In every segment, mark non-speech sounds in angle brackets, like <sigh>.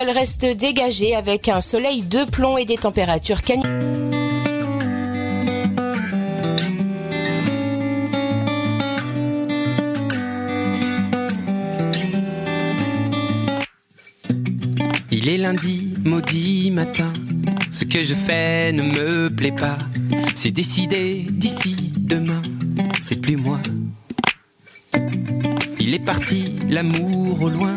Elle reste dégagée avec un soleil de plomb et des températures canicules. Il est lundi, maudit matin. Ce que je fais ne me plaît pas. C'est décidé d'ici demain. C'est plus moi. Il est parti, l'amour au loin.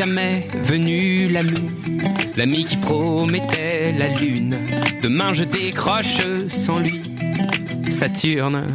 jamais venu l'ami, l'ami qui promettait la lune. Demain je décroche sans lui. Saturne,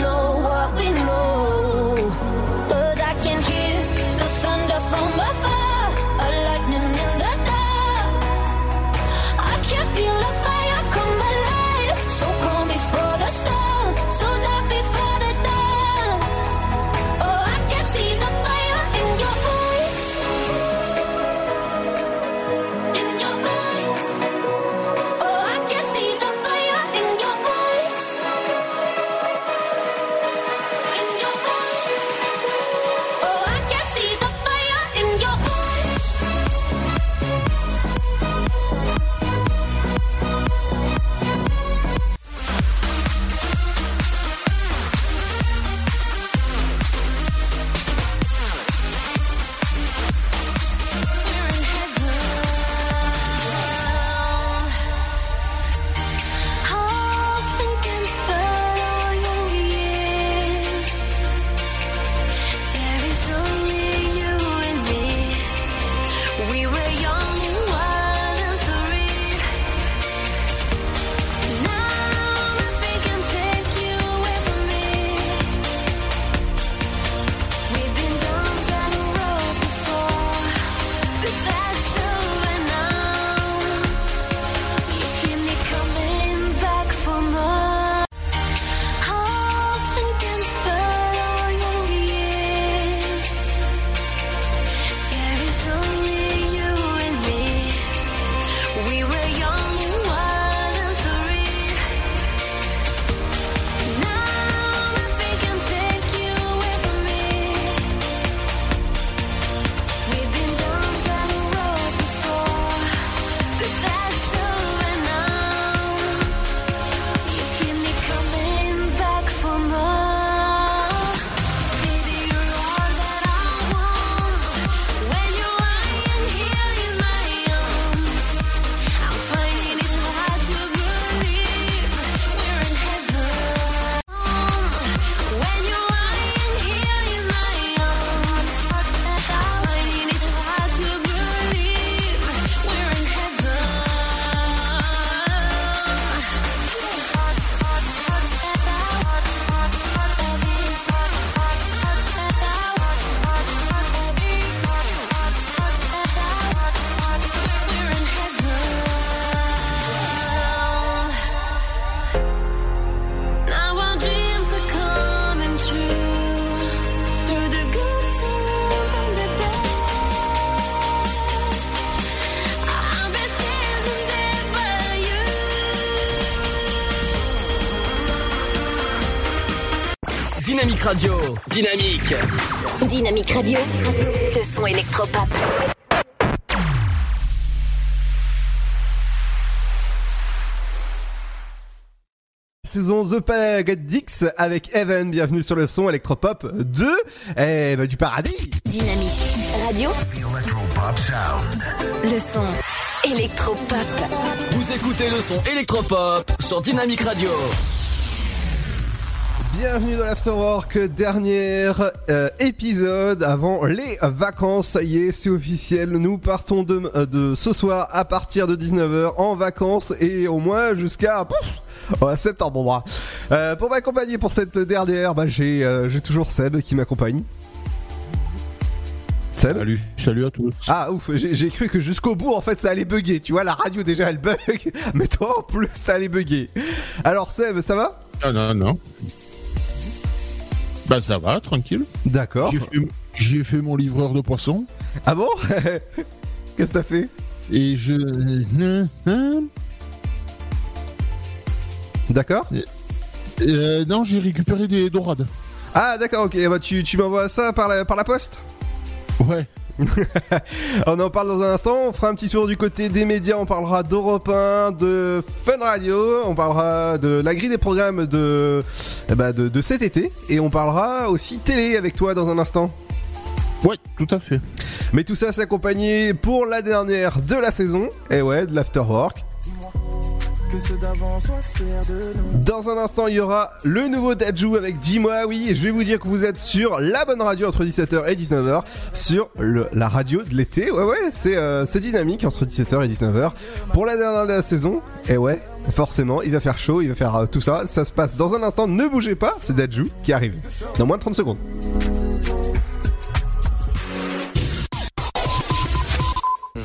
Dynamique Radio. Dynamique. Dynamique Radio. Le son électropop. saison The Paradix avec Evan. Bienvenue sur le son électropop 2 et eh ben, du paradis. Dynamique radio. Electropop sound. Le son Electropop. Vous écoutez le son Electropop sur Dynamique Radio. Bienvenue dans l'Afterwork, dernier euh, épisode avant les vacances. Ça y est, c'est officiel. Nous partons de, euh, de ce soir à partir de 19h en vacances et au moins jusqu'à ouais, septembre. Bon, euh, pour m'accompagner pour cette dernière, bah, j'ai euh, toujours Seb qui m'accompagne. Seb Salut, salut à tous. Ah ouf, j'ai cru que jusqu'au bout en fait ça allait bugger. Tu vois, la radio déjà elle bug, <laughs> mais toi en plus ça allait bugger. Alors Seb, ça va? Ah non, non. Bah ça va, tranquille. D'accord. J'ai fait, mon livreur de poisson Ah bon <laughs> Qu'est-ce que t'as fait et je... Hein D'accord Euh, non, j'ai récupéré des dorades. Ah d'accord, ok, bah, tu, tu m'envoies ça par la, par la poste? Ouais. <laughs> On en parle dans un instant, on fera un petit tour du côté des médias, on parlera d'Europe 1, de Fun Radio, on parlera de la grille des programmes de, eh bah, de, de cet été, et on parlera aussi télé avec toi dans un instant. Ouais, tout à fait. Mais tout ça s'accompagner pour la dernière de la saison, et ouais, de l'afterwork. Que ceux d'avant soient fiers de nous. Dans un instant, il y aura le nouveau Dajou avec Dis-moi oui. Et je vais vous dire que vous êtes sur la bonne radio entre 17h et 19h. Sur la radio de l'été. Ouais, ouais, c'est euh, dynamique entre 17h et 19h. Pour la dernière de la saison. Et ouais, forcément, il va faire chaud, il va faire euh, tout ça. Ça se passe dans un instant. Ne bougez pas, c'est Dajou qui arrive. Dans moins de 30 secondes.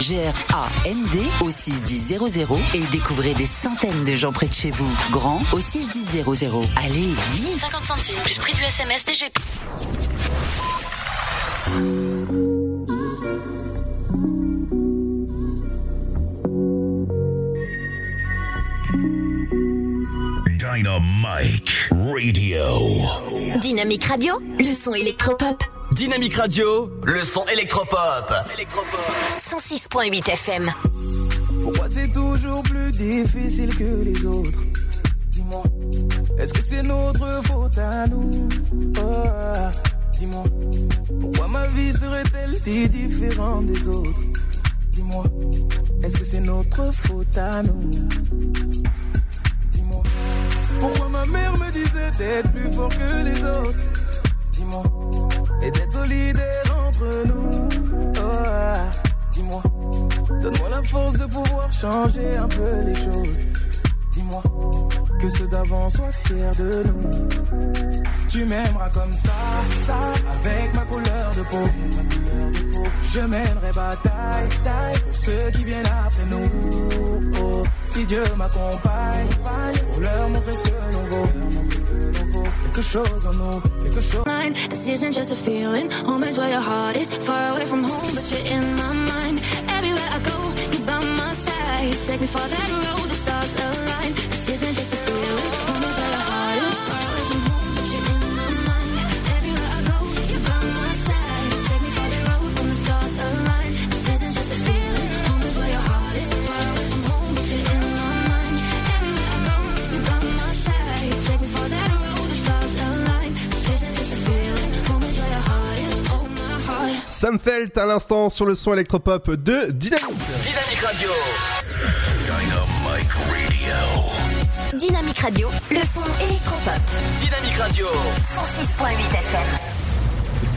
G-R-A-N-D au 61000 et découvrez des centaines de gens près de chez vous. Grand au 61000. Allez, vite 50 centimes plus prix du SMS DGP. Dynamite Radio. Dynamique Radio, le son électropop. Dynamique Radio, le son électropop. 106.8 FM. Pourquoi c'est toujours plus difficile que les autres. Dis-moi, est-ce que c'est notre faute à nous? Oh, Dis-moi, pourquoi ma vie serait-elle si différente des autres? Dis-moi, est-ce que c'est notre faute à nous? Dis-moi, pourquoi ma mère me disait d'être plus fort que les autres? Dis-moi, et d'être solidaire entre nous Oh, Dis-moi, donne-moi la force de pouvoir changer un peu les choses. Dis-moi, que ceux d'avant soient fiers de nous. Tu m'aimeras comme ça, ça, avec ma couleur de peau. Je mènerai bataille, taille, pour ceux qui viennent après nous. Oh, si Dieu m'accompagne, pour leur montrer ce que l'on vaut. Quelque chose en nous, quelque chose. Mine, this isn't just a feeling. Home is where your heart is. Far away from home, but you're in my mind. Everywhere I go, you're by my side. Take me for that road, the stars align. This isn't Sam Felt à l'instant sur le son électropop de Dynamique. Dynamique Radio. Dynamite Radio. Dynamique Radio, le son électropop. Dynamique Radio. 106.8 FM.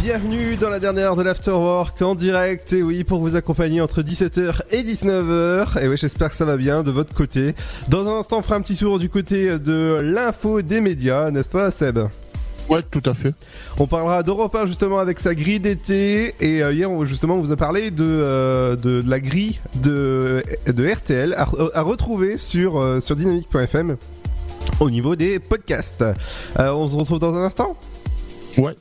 Bienvenue dans la dernière de l'Afterwork en direct, et oui, pour vous accompagner entre 17h et 19h. Et oui, j'espère que ça va bien de votre côté. Dans un instant, on fera un petit tour du côté de l'info des médias, n'est-ce pas, Seb? Ouais, tout à fait. On parlera d'Europe 1 justement avec sa grille d'été et euh, hier on- justement on vous a parlé de, euh, de, de la grille de, de RTL à, à retrouver sur, euh, sur dynamique.fm. au niveau des podcasts. Euh, on se retrouve dans un instant? Ouais.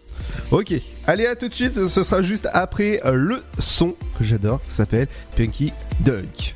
Ok, allez à tout de suite, ce sera juste après le son que j'adore, qui s'appelle Punky Dunk.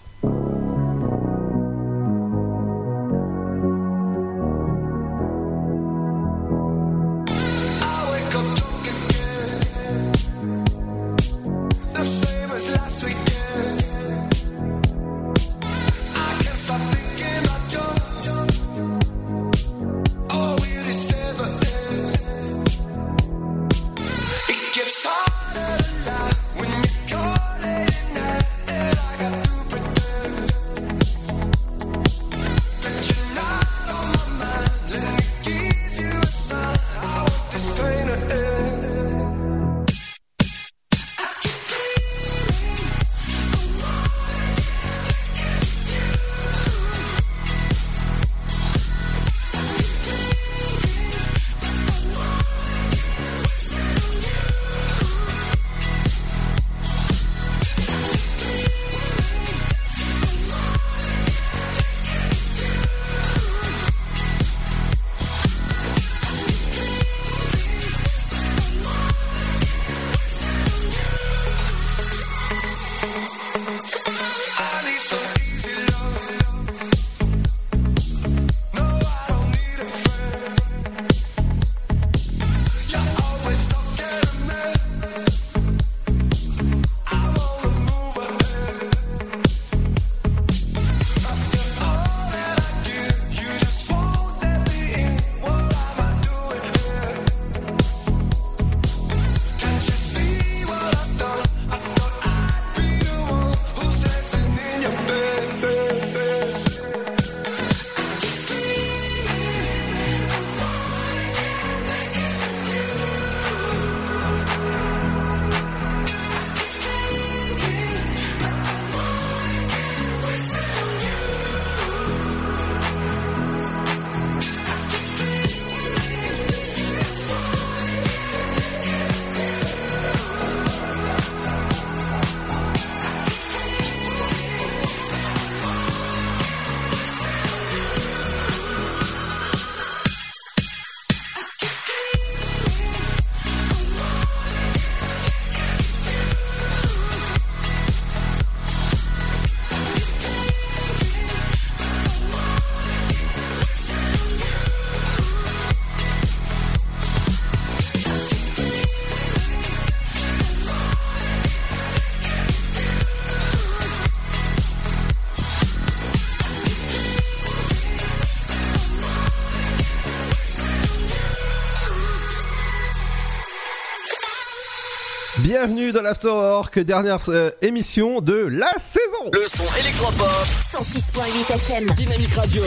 Bienvenue dans l'Afterwork, dernière euh, émission de la saison. Le son électropop. 106.8 FM. Dynamique Radio.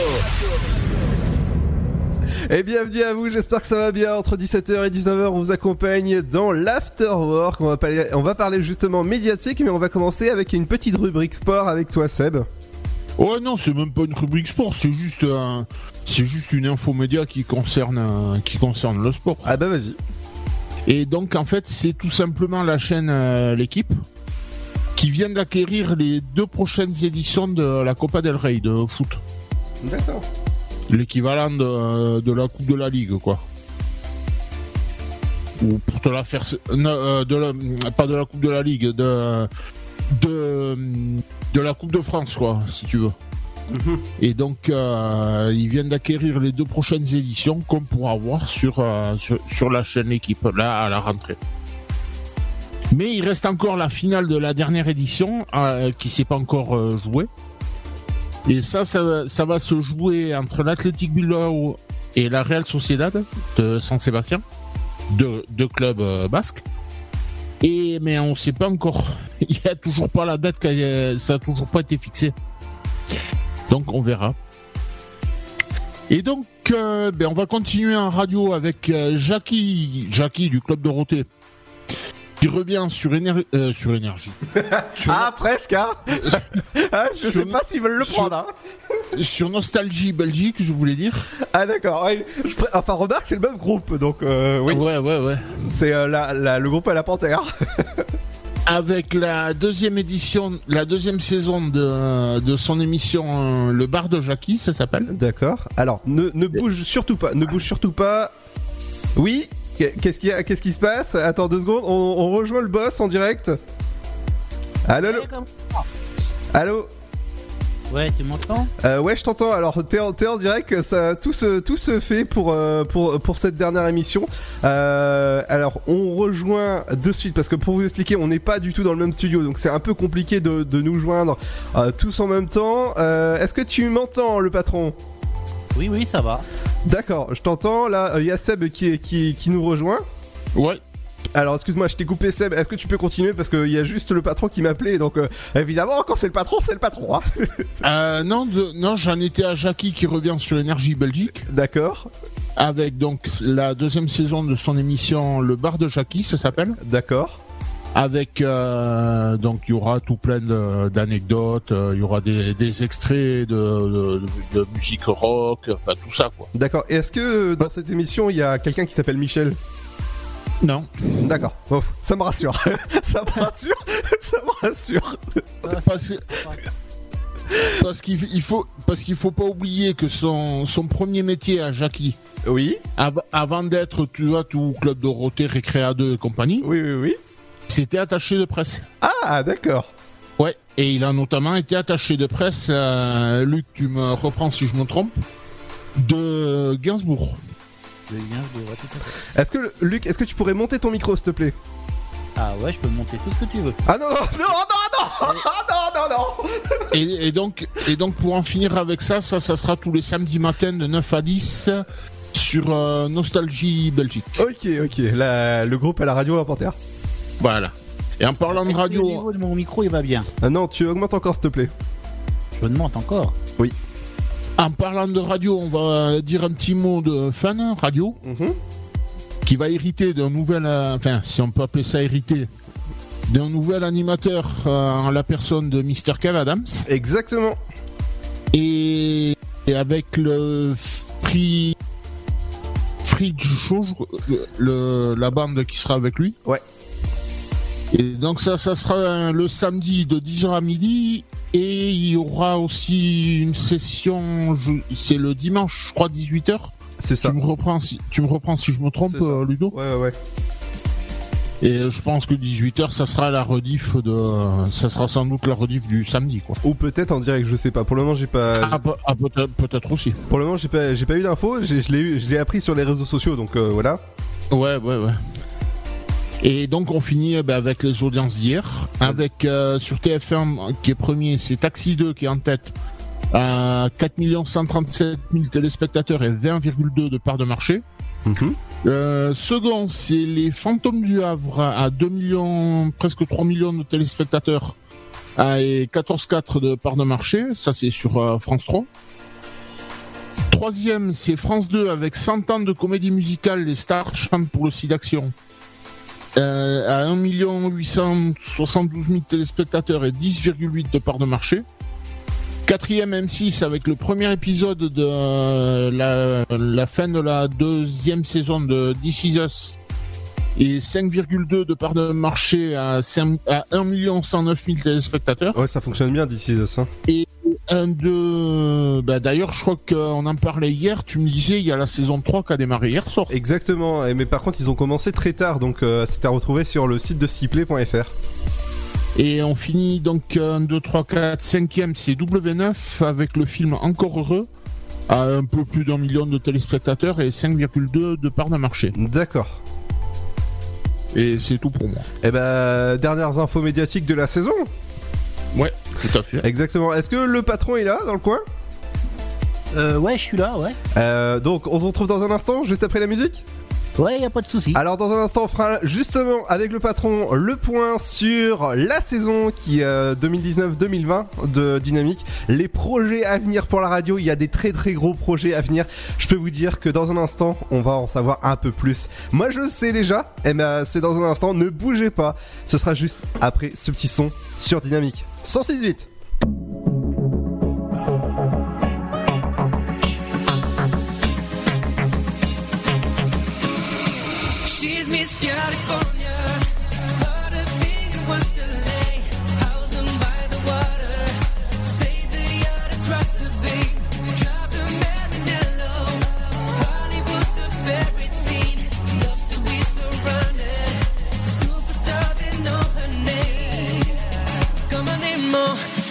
Et bienvenue à vous, j'espère que ça va bien. Entre 17h et 19h, on vous accompagne dans l'Afterwork. On va parler, on va parler justement médiatique, mais on va commencer avec une petite rubrique sport avec toi, Seb. Ouais, non, c'est même pas une rubrique sport, c'est juste un, c'est juste une info média qui concerne, qui concerne le sport. Ah bah vas-y. Et donc en fait, c'est tout simplement la chaîne euh, l'équipe qui vient d'acquérir les deux prochaines éditions de la Copa del Rey de foot, D'accord. l'équivalent de, de la Coupe de la Ligue, quoi. Ou pour te la faire, non, euh, de la- pas de la Coupe de la Ligue, de de de la Coupe de France, quoi, si tu veux. Et donc, euh, ils viennent d'acquérir les deux prochaines éditions qu'on pourra voir sur, euh, sur, sur la chaîne équipe, là, à la rentrée. Mais il reste encore la finale de la dernière édition euh, qui s'est pas encore euh, jouée. Et ça, ça, ça va se jouer entre l'Athletic Bilbao et la Real Sociedad de San Sébastien, deux, clubs euh, basques. Et mais on sait pas encore. <laughs> Il y a toujours pas la date, ça a toujours pas été fixé. Donc on verra. Et donc, euh, ben, on va continuer en radio avec euh, Jackie, Jackie du Club Dorothée, qui revient sur, éner- euh, sur énergie. <laughs> Sur- Ah, presque, hein <laughs> Ah, Je sais pas s'ils veulent le prendre, hein sur Nostalgie Belgique, je voulais dire. Ah d'accord, ouais, enfin remarque c'est le même groupe, donc euh, oui, Ouais, ouais, ouais. c'est la, la- le groupe à la panthère. <laughs> avec la deuxième édition, la deuxième saison de, de son émission euh, Le Bar de Jackie, ça s'appelle. D'accord. Alors, ne, ne bouge surtout pas. Ne bouge surtout pas. Oui Qu'est-ce qui, qu'est-ce qui se passe? Attends deux secondes. On, on rejoint le boss en direct. Allô Allô, allô? Ouais, tu m'entends? Euh, ouais, je t'entends. Alors, t'es en, en direct. Ça, tout se, tout se fait pour, euh, pour, pour cette dernière émission. Euh, alors, on rejoint de suite parce que pour vous expliquer, on n'est pas du tout dans le même studio, donc c'est un peu compliqué de, de nous joindre euh, tous en même temps. Euh, Est-ce que tu m'entends, le patron? Oui, oui, ça va. D'accord, je t'entends. Là, il y a Seb qui, qui, qui nous rejoint. Ouais. Alors, excuse-moi, je t'ai coupé Seb. Est-ce que tu peux continuer? Parce qu'il y a juste le patron qui m'appelait, donc euh, évidemment, quand c'est le patron, c'est le patron. Hein <laughs> Euh, non, de- non, j'en étais à Jackie qui revient sur l'énergie Belgique. D'accord. Avec donc la deuxième saison de son émission Le Bar de Jackie, ça s'appelle. D'accord. Avec euh, donc il y aura tout plein d'anecdotes, il y aura des, des extraits de, de- de musique rock, enfin tout ça quoi. D'accord. Et est-ce que dans cette émission, il y a quelqu'un qui s'appelle Michel? Non. D'accord. Bon, ça me rassure. <laughs> ça me rassure. <laughs> ça me rassure. Parce que- parce qu'il il faut parce qu'il faut pas oublier que son, son premier métier à Jackie. Oui. avant d'être tu vois tout club Dorothée, Récréa 2 et compagnie. Oui oui oui. C'était attaché de presse. Ah d'accord. Ouais. Et il a notamment été attaché de presse. euh, Luc, tu me reprends si je me trompe. De Gainsbourg. Est-ce que, Luc, est-ce que tu pourrais monter ton micro, s'il te plaît? Ah ouais, je peux monter tout ce que tu veux. Ah non, non, non, non, non, non, ah non, non et, donc, et donc, pour en finir avec ça, ça, ça sera tous les samedis matins de 9 à 10 sur euh, Nostalgie Belgique. Ok, ok. Le groupe à la radio reporter. Voilà. Et en parlant de radio. Le niveau de mon micro, il va bien? Ah non, tu augmentes encore, s'il te plaît. Je augmente encore? Oui en parlant de radio, on va dire un petit mot de fan radio Mhm. qui va hériter d'un nouvel, euh, enfin si on peut appeler ça hériter, d'un nouvel animateur euh, en la personne de Mr. Kev Adams. Exactement. Et, et avec le prix Fridge Show, le- la bande qui sera avec lui. Ouais. Et donc ça, ça sera le samedi de 10h à midi. Et il y aura aussi une session, c'est le dimanche, je crois, 18h. C'est ça. Tu me reprends si, tu me reprends si je me trompe, euh, Ludo Ouais ouais ouais. Et je pense que 18h, ça sera la rediff de... Ça sera sans doute la rediff du samedi, quoi. Ou peut-être en direct, je sais pas. Pour le moment, j'ai pas. Ah, ah, peut-être peut-être aussi. Pour le moment, j'ai pas, j'ai pas eu d'infos. Je l'ai eu, je l'ai appris sur les réseaux sociaux, donc euh, voilà. Ouais, ouais, ouais. Et donc on finit eh ben, avec les audiences d'hier, avec euh, sur TF1 qui est premier, c'est Taxi 2 qui est en tête, à 4 137 000 téléspectateurs et 20,2 de part de marché. Mhm. Euh, second, c'est les Fantômes du Havre à 2 millions, presque 3 millions de téléspectateurs ah, et 14,4 de part de marché. Ça, c'est sur euh, France 3. Troisième, c'est France 2 avec 100 ans de comédie musicale. Les stars chantent pour le site d'action. Euh, à 1 872 000 téléspectateurs et 10,8 de part de marché. Quatrième M6 avec le premier épisode de euh, la, la fin de la deuxième saison de This Is Us et 5,2 de part de marché à, 5 à 1 109 000 téléspectateurs. Ouais, ça fonctionne bien d'ici ça. Et un de... Bah, D'ailleurs, je crois qu'on en parlait hier, tu me disais, il y a la saison 3 qui a démarré hier soir. Exactement. Mais par contre, ils ont commencé très tard, donc euh, c'est à retrouver sur le site de Ciplay.fr. Et on finit donc 1, 2, 3, 4, 5e, c'est W9 avec le film Encore Heureux à un peu plus d'un million de téléspectateurs et 5,2 de part de marché. D'accord. Et c'est tout pour moi. Et ben, dernières infos médiatiques de la saison. Ouais, tout à fait. Exactement. Est-ce que le patron est là dans le coin? Euh, ouais, je suis là, ouais. Euh, Donc, on se retrouve dans un instant, juste après la musique? Ouais, y a pas de souci. Alors dans un instant, on fera justement avec le patron le point sur la saison qui euh, 2019-2020 de Dynamique, les projets à venir pour la radio. Il y a des très très gros projets à venir. Je peux vous dire que dans un instant, on va en savoir un peu plus. Moi, je sais déjà. Et ben, c'est dans un instant. Ne bougez pas. Ce sera juste après ce petit son sur Dynamique 168.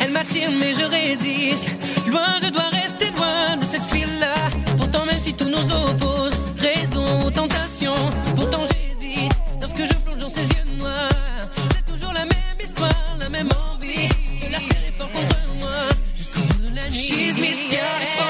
Elle m'attire, mais je résiste. Loin, je dois rester loin de cette fille-là. Pourtant, même si tout nous oppose, raison ou tentation, pourtant j'hésite. Lorsque je plonge dans ses yeux noirs, c'est toujours la même histoire, la même envie de la serrer fort contre moi jusqu'au bout de la nuit.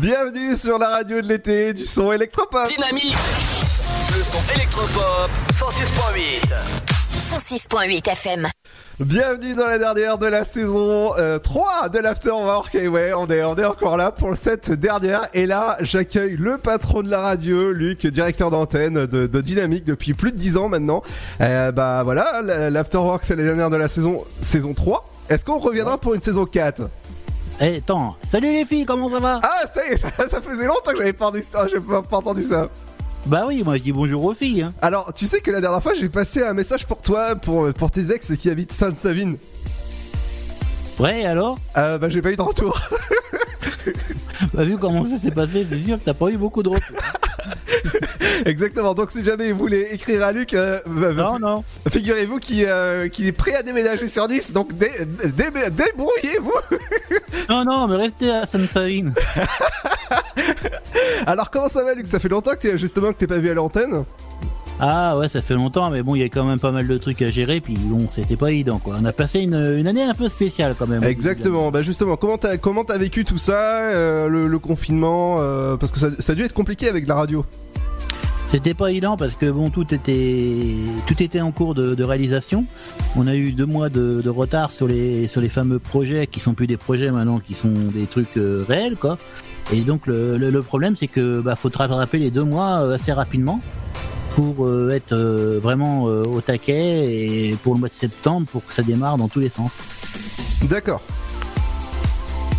Bienvenue sur la radio de l'été du son électropop. Dynamique Le son électropop 106.8 106.8 FM. Bienvenue dans la dernière de la saison euh, 3 de l'Afterwork. Et ouais, on est, on est encore là pour cette dernière. Et là, j'accueille le patron de la radio, Luc, directeur d'antenne de, de Dynamique depuis plus de 10 ans maintenant. Euh, bah voilà, la- l'Afterwork, c'est la dernière de la saison, saison 3. Est-ce qu'on reviendra pour une saison 4 Eh, attends, salut les filles, comment ça va Ah, ça y est, <laughs> ça, ça faisait longtemps que j'avais pas, entendu ça, j'ai pas, pas entendu ça. Bah oui, moi je dis bonjour aux filles. Hein. Alors, tu sais que la dernière fois, j'ai passé un message pour toi, pour, pour tes ex qui habitent Sainte-Savine. Ouais, alors? Euh, bah, j'ai pas eu de retour. <laughs> Bah vu comment ça s'est passé, c'est sûr que t'as pas eu beaucoup de retours. <laughs> Exactement. Donc, si jamais vous voulez écrire à Luc, euh, Non, non. figurez-vous qu'il euh, qu'il est prêt à déménager sur 10. Donc, dé- dé- débrouillez-vous. Non, non, mais restez à Sainte-Savine. <laughs> Alors, comment ça va, Luc? Ça fait longtemps que justement que t'es pas vu à l'antenne? Ah ouais, ça fait longtemps, mais bon, il y a quand même pas mal de trucs à gérer, puis bon, c'était pas évident quoi. On a passé une, une année un peu spéciale quand même. Exactement. Bah, justement, comment t'as comment t'as vécu tout ça, euh, le, le confinement, euh, parce que ça, ça a dû être compliqué avec la radio. C'était pas évident parce que bon, tout était tout était en cours de, de réalisation. On a eu deux mois de, de retard sur les sur les fameux projets qui sont plus des projets maintenant, qui sont des trucs euh, réels quoi. Et donc le, le, le problème c'est que bah faut te rattraper les deux mois assez rapidement pour euh, être euh, vraiment euh, au taquet et pour le mois de septembre pour que ça démarre dans tous les sens. D'accord.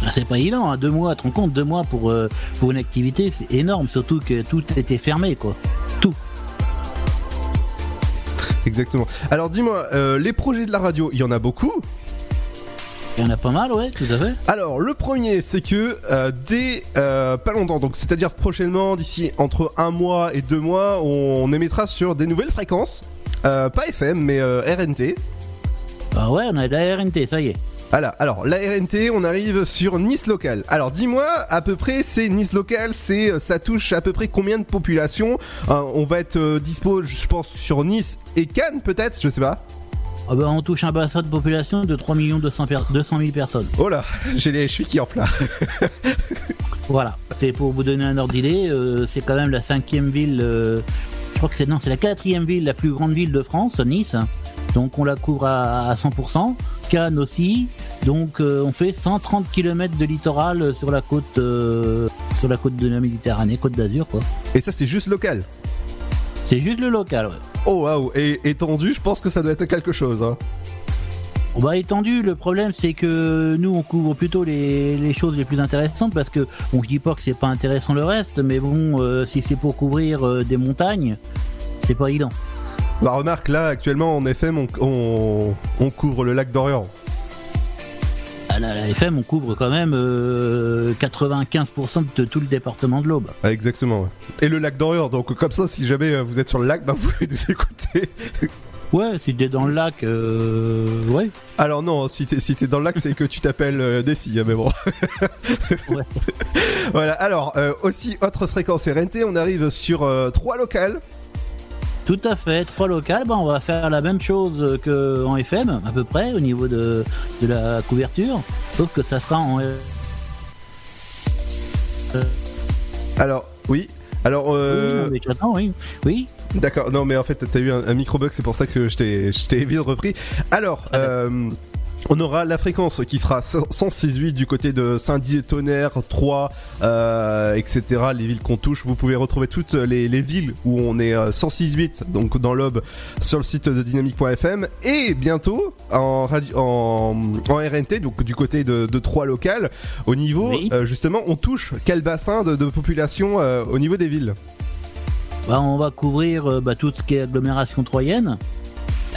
Ah, c'est pas évident, hein, deux mois, tu te rends compte, deux mois pour, pour une activité, c'est énorme, surtout que tout était fermé, quoi. Tout. Exactement. Alors, dis-moi, les projets de la radio, il y en a beaucoup. Il y en a pas mal, ouais, tout à fait. Alors, le premier, c'est que euh, dès euh, pas longtemps, donc c'est-à-dire prochainement, d'ici entre un mois et deux mois, on, on émettra sur des nouvelles fréquences. Euh, pas FM, mais RNT. Ah ouais, on a de la RNT, ça y est. Voilà, alors la RNT, on arrive sur Nice local. Alors dis-moi, à peu près, c'est Nice local, c'est ça touche à peu près combien de population On va être dispo, je pense, sur Nice et Cannes peut-être, je sais pas. Ah bah, on touche un bassin de population de 3 200, per- 200 000 personnes. Oh là, j'ai les chevilles qui enflent là. <laughs> Voilà, c'est pour vous donner un ordre d'idée, euh, c'est quand même la cinquième ville, euh, je crois que c'est non, c'est la quatrième ville, la plus grande ville de France, Nice. Donc on la couvre à, à 100%. Cannes aussi. Donc euh, on fait 130 km de littoral sur la côte, sur la côte de la Méditerranée, côte d'Azur quoi. Et ça, c'est juste local? C'est juste le local. Ouais. Oh waouh, et étendu, je pense que ça doit être quelque chose. Hein. On va étendu, le problème c'est que nous on couvre plutôt les, les choses les plus intéressantes parce que bon je dis pas que c'est pas intéressant le reste mais bon euh, si c'est pour couvrir euh, des montagnes c'est pas évident. Bah remarque, là, actuellement, en FM, on, on, on couvre le lac d'Orient. À la, FM on couvre quand même euh, 95% de tout le département de l'Aube. Ah, exactement, ouais. Et le lac d'Orient, donc comme ça, si jamais euh, vous êtes sur le lac, bah <laughs> vous pouvez nous écouter. Ouais, si t'es dans le lac, euh, ouais. Alors non, si t'es si t'es dans le lac, c'est que tu t'appelles euh, Dessy, hein, mais bon. Ouais. <laughs> voilà, alors, euh, aussi, autre fréquence RNT, on arrive sur euh, trois locales. Tout à fait, trois locales, bah, on va faire la même chose qu'en FM, à peu près, au niveau de, de la couverture, sauf que ça sera en... Alors, oui. Alors, euh, Oui, non, mais j'attends, oui. Oui, D'accord, non mais en fait t'as eu un, un micro-bug, c'est pour ça que je t'ai je t'ai vite repris. Alors, euh, on aura la fréquence qui sera 106.8 du côté de Saint-Dié, Tonnerre, Troyes, euh, etc. Les villes qu'on touche, vous pouvez retrouver toutes les, les villes où on est euh, 106.8, donc dans l'Aube, sur le site de dynamique.fm. Et bientôt, en, radio, en, en RNT, donc du côté de, de Troyes locales, au niveau, Oui. euh, justement, on touche quel bassin de, de population euh, au niveau des villes? Bah, on va couvrir euh, bah, tout ce qui est agglomération troyenne,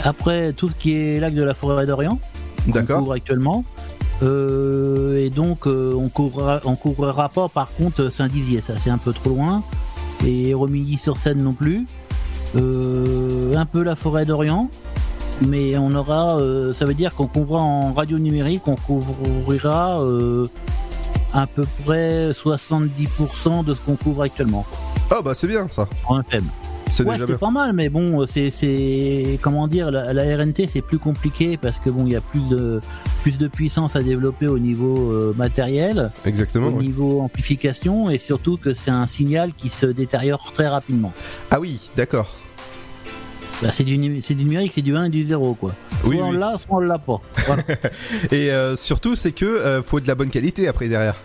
après tout ce qui est lac de la forêt d'Orient, D'accord. actuellement, Euh, et donc euh, on couvrira, on couvrira pas par contre Saint-Dizier, ça c'est un peu trop loin, et Romilly-sur-Seine non plus, Euh, un peu la forêt d'Orient, mais on aura, ça veut dire qu'on couvrira en radio numérique, on couvrira à peu près 70% de ce qu'on couvre actuellement. Oh bah c'est bien ça, en FM. C'est Ouais, c'est pas mal, mais bon, c'est, c'est, comment dire, la, la RNT c'est plus compliqué parce que bon, il y a plus de, plus de puissance à développer au niveau euh, matériel, Exactement. au niveau amplification, et surtout que c'est un signal qui se détériore très rapidement. Ah oui, d'accord. Là, c'est du, numérique, c'est du 1 et du 0, quoi. Soit Oui, on oui. l'a, soit on l'a pas. <laughs> Voilà. Et euh, surtout, c'est que euh, faut de la bonne qualité après derrière.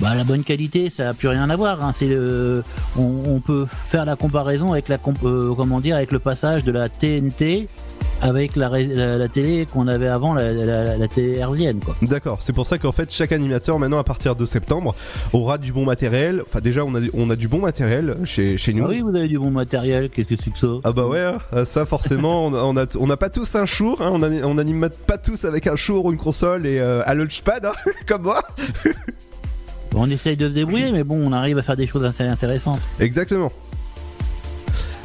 Bah, la bonne qualité, ça a plus rien à voir. Hein. C'est le, on, on peut faire la comparaison avec la, comp- euh, comment dire, avec le passage de la TNT avec la, la, la télé qu'on avait avant, la, la, télé hertzienne, quoi. D'accord. C'est pour ça qu'en fait, chaque animateur maintenant, à partir de septembre, aura du bon matériel. Enfin, déjà, on a on a du bon matériel chez chez nous. Ah oui, vous avez du bon matériel, qu'est-ce que c'est que ça? Ah bah ouais, hein. ça forcément, on a- on a n'a pas tous un chour, hein. on a- on anime pas tous avec un chour ou une console et euh, un launchpad, hein, <laughs> comme moi. On essaye de se débrouiller, mais bon, on arrive à faire des choses assez intéressantes. Exactement.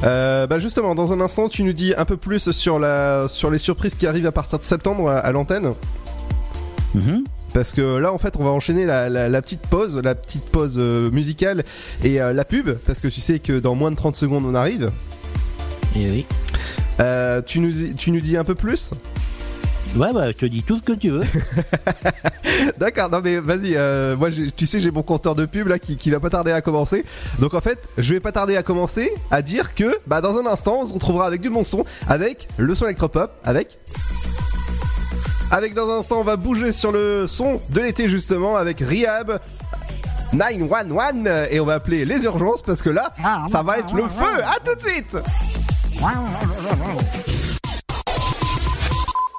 Euh, bah justement, dans un instant, tu nous dis un peu plus sur la sur les surprises qui arrivent à partir de septembre à, à l'antenne. Mhm. Parce que là, en fait, on va enchaîner la, la- la petite pause, la petite pause euh, musicale et euh, la pub, parce que tu sais que dans moins de 30 secondes, on arrive. Et oui. Euh, tu, nous, tu nous dis un peu plus? Ouais, bah, je te dis tout ce que tu veux. <laughs> D'accord, non mais vas-y, euh, moi j'ai- tu sais j'ai mon compteur de pub là qui, qui va pas tarder à commencer. Donc en fait, je vais pas tarder à commencer à dire que bah dans un instant on se retrouvera avec du bon son, avec le son électropop, avec... Avec dans un instant on va bouger sur le son de l'été justement avec Rihab 911 et on va appeler les urgences parce que là ça va être le feu. À tout de suite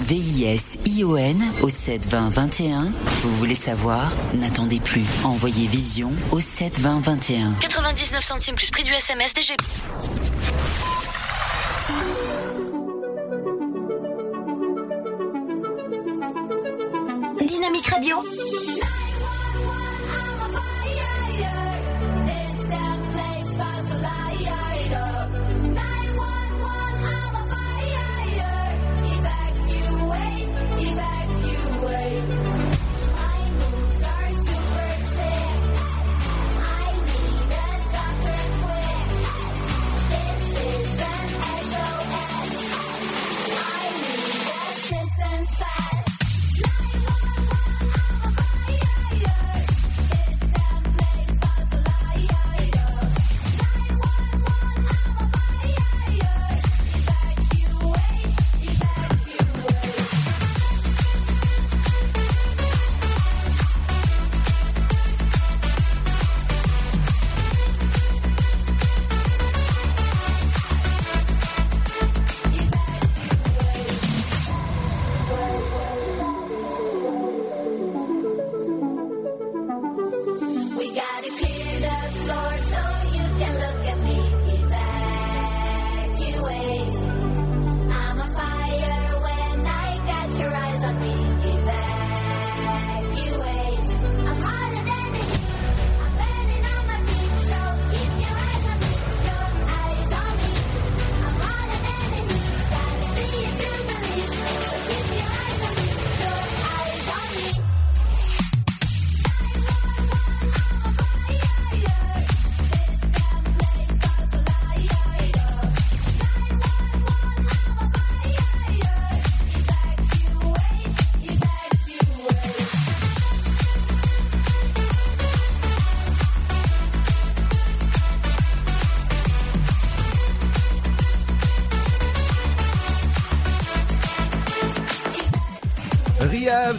V-I-S-I-O-N au 72021. Vous voulez savoir? N'attendez plus. Envoyez Vision au 72021. 99 centimes plus prix du SMS DGP. Dynamique Radio.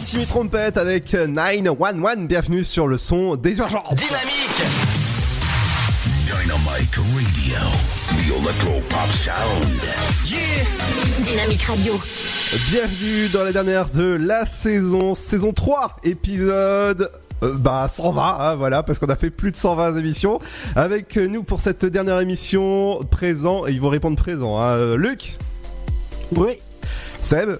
Timmy Trompette avec 911. Bienvenue sur le son des urgences. Dynamique Dynamic Radio. The Electro Pop Sound. Dynamique Radio. Bienvenue dans la dernière de la saison, saison 3, épisode euh, bah 120 hein, voilà parce qu'on a fait plus de 120 émissions avec nous pour cette dernière émission présent et ils vont répondre présent hein. Euh, Luc Oui. Seb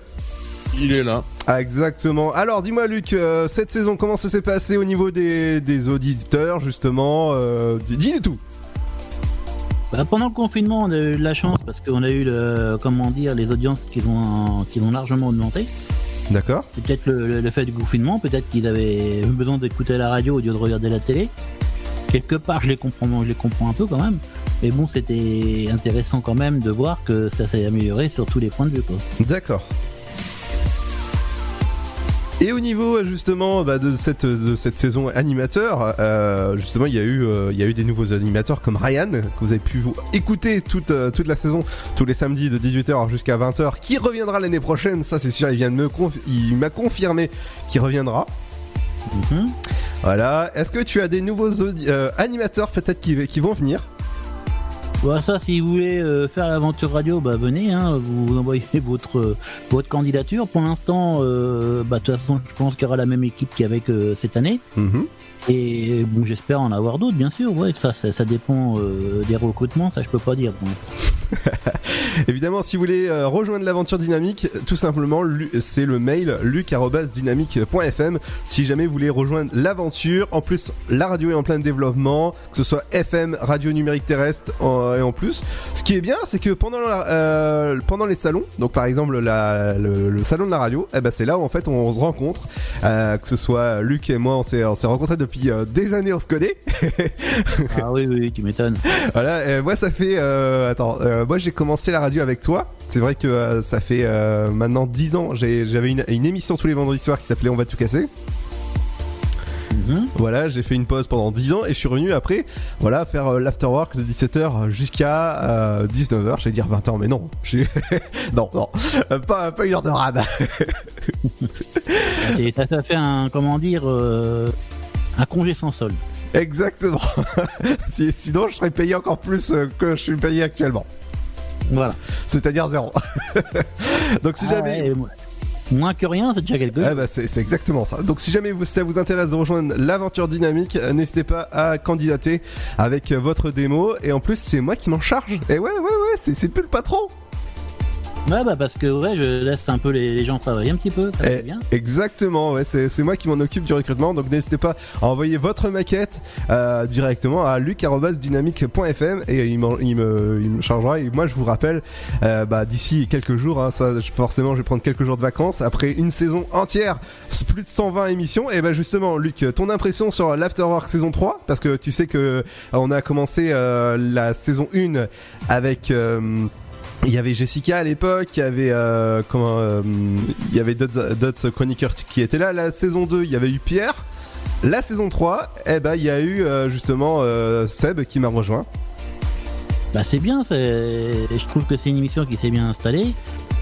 Il est là. Ah, exactement. Alors, dis-moi, Luc, euh, cette saison, comment ça s'est passé au niveau des, des auditeurs, justement euh, Dis-nous tout. Bah, pendant le confinement, on a eu de la chance parce qu'on a eu, le, comment dire, les audiences qui ont, qui ont largement augmenté. D'accord. C'est peut-être le, le- le fait du confinement, peut-être qu'ils avaient besoin d'écouter la radio au lieu de regarder la télé. Quelque part, je les comprends, je les comprends un peu quand même. Mais bon, c'était intéressant quand même de voir que ça s'est amélioré sur tous les points de vue. Quoi. D'accord. Et au niveau justement bah, de cette de cette saison animateur, euh, justement il y a eu euh, il y a eu des nouveaux animateurs comme Ryan que vous avez pu vous écouter toute euh, toute la saison tous les samedis de 18h jusqu'à 20h qui reviendra l'année prochaine ça c'est sûr il vient de me conf- il m'a confirmé qu'il reviendra. Mhm. Voilà est-ce que tu as des nouveaux euh, animateurs peut-être qui qui vont venir? Bon, ça, si vous voulez euh, faire l'aventure radio, bah venez, hein, vous envoyez <laughs> votre votre candidature. Pour l'instant, euh, bah de toute façon, je pense qu'il y aura la même équipe qu'avec euh, cette année. Mhm. Et bon, j'espère en avoir d'autres, bien sûr. Ouais, ça, ça, dépend euh, des recrutements, ça je peux pas dire. <laughs> Évidemment, si vous voulez euh, rejoindre l'aventure dynamique, tout simplement, c'est le mail luc@dynamique.fm. Si jamais vous voulez rejoindre l'aventure, en plus, la radio est en plein développement, que ce soit FM, radio numérique terrestre, et en plus. Ce qui est bien, c'est que pendant euh, les salons, donc par exemple le, salon de la radio, eh ben c'est là où en fait on, se rencontre. Que ce soit Luc et moi, on s'est rencontrés depuis euh, des années, on se connaît. ah oui, oui, tu m'étonnes. <laughs> Voilà, moi ça fait. euh, attends, euh, moi j'ai commencé la radio avec toi. C'est vrai que ça fait maintenant 10 ans. J'avais une, une émission tous les vendredis soirs qui s'appelait On va tout casser. Mhm. Voilà, j'ai fait une pause pendant 10 ans et je suis revenu après, voilà, faire euh, l'afterwork de 17h jusqu'à euh, 19h. J'allais dire 20h, mais non. <laughs> <laughs> non, non, Euh, pas, pas une heure de rab. Et ça, ça fait un, comment dire, un congé sans solde. Exactement. <laughs> Si- Sinon, je serais payé encore plus euh, que je suis payé actuellement. Voilà. C'est-à-dire zéro. <laughs> Donc si Ah jamais. ouais, moins que rien, c'est déjà quelque chose. Ah bah c'est exactement ça. Donc si jamais vous, ça vous intéresse de rejoindre l'aventure dynamique, euh, n'hésitez pas à candidater avec euh, votre démo. Et en plus c'est moi qui m'en charge. Et ouais ouais ouais, c'est plus le patron. Ouais, bah parce que ouais, je laisse un peu les, les gens travailler un petit peu, ça Eh, bien. Exactement, ouais, c'est moi qui m'en occupe du recrutement, donc n'hésitez pas à envoyer votre maquette euh, directement à luc@dynamique.fm et il, il me, il me chargera. Et moi, je vous rappelle, euh, bah, d'ici quelques jours, hein, ça, forcément, je vais prendre quelques jours de vacances après une saison entière, plus de 120 émissions. Et bah justement, Luc, ton impression sur l'Afterwork saison 3, parce que tu sais que euh, on a commencé euh, la saison 1 avec il y avait Jessica à l'époque, il y avait euh, comment, euh, il y avait d'autres chroniqueurs qui étaient là. La saison 2, il y avait eu Pierre. La saison 3, eh ben il y a eu euh, justement Seb qui m'a rejoint. Bah c'est bien, je trouve que c'est une émission qui s'est bien installée.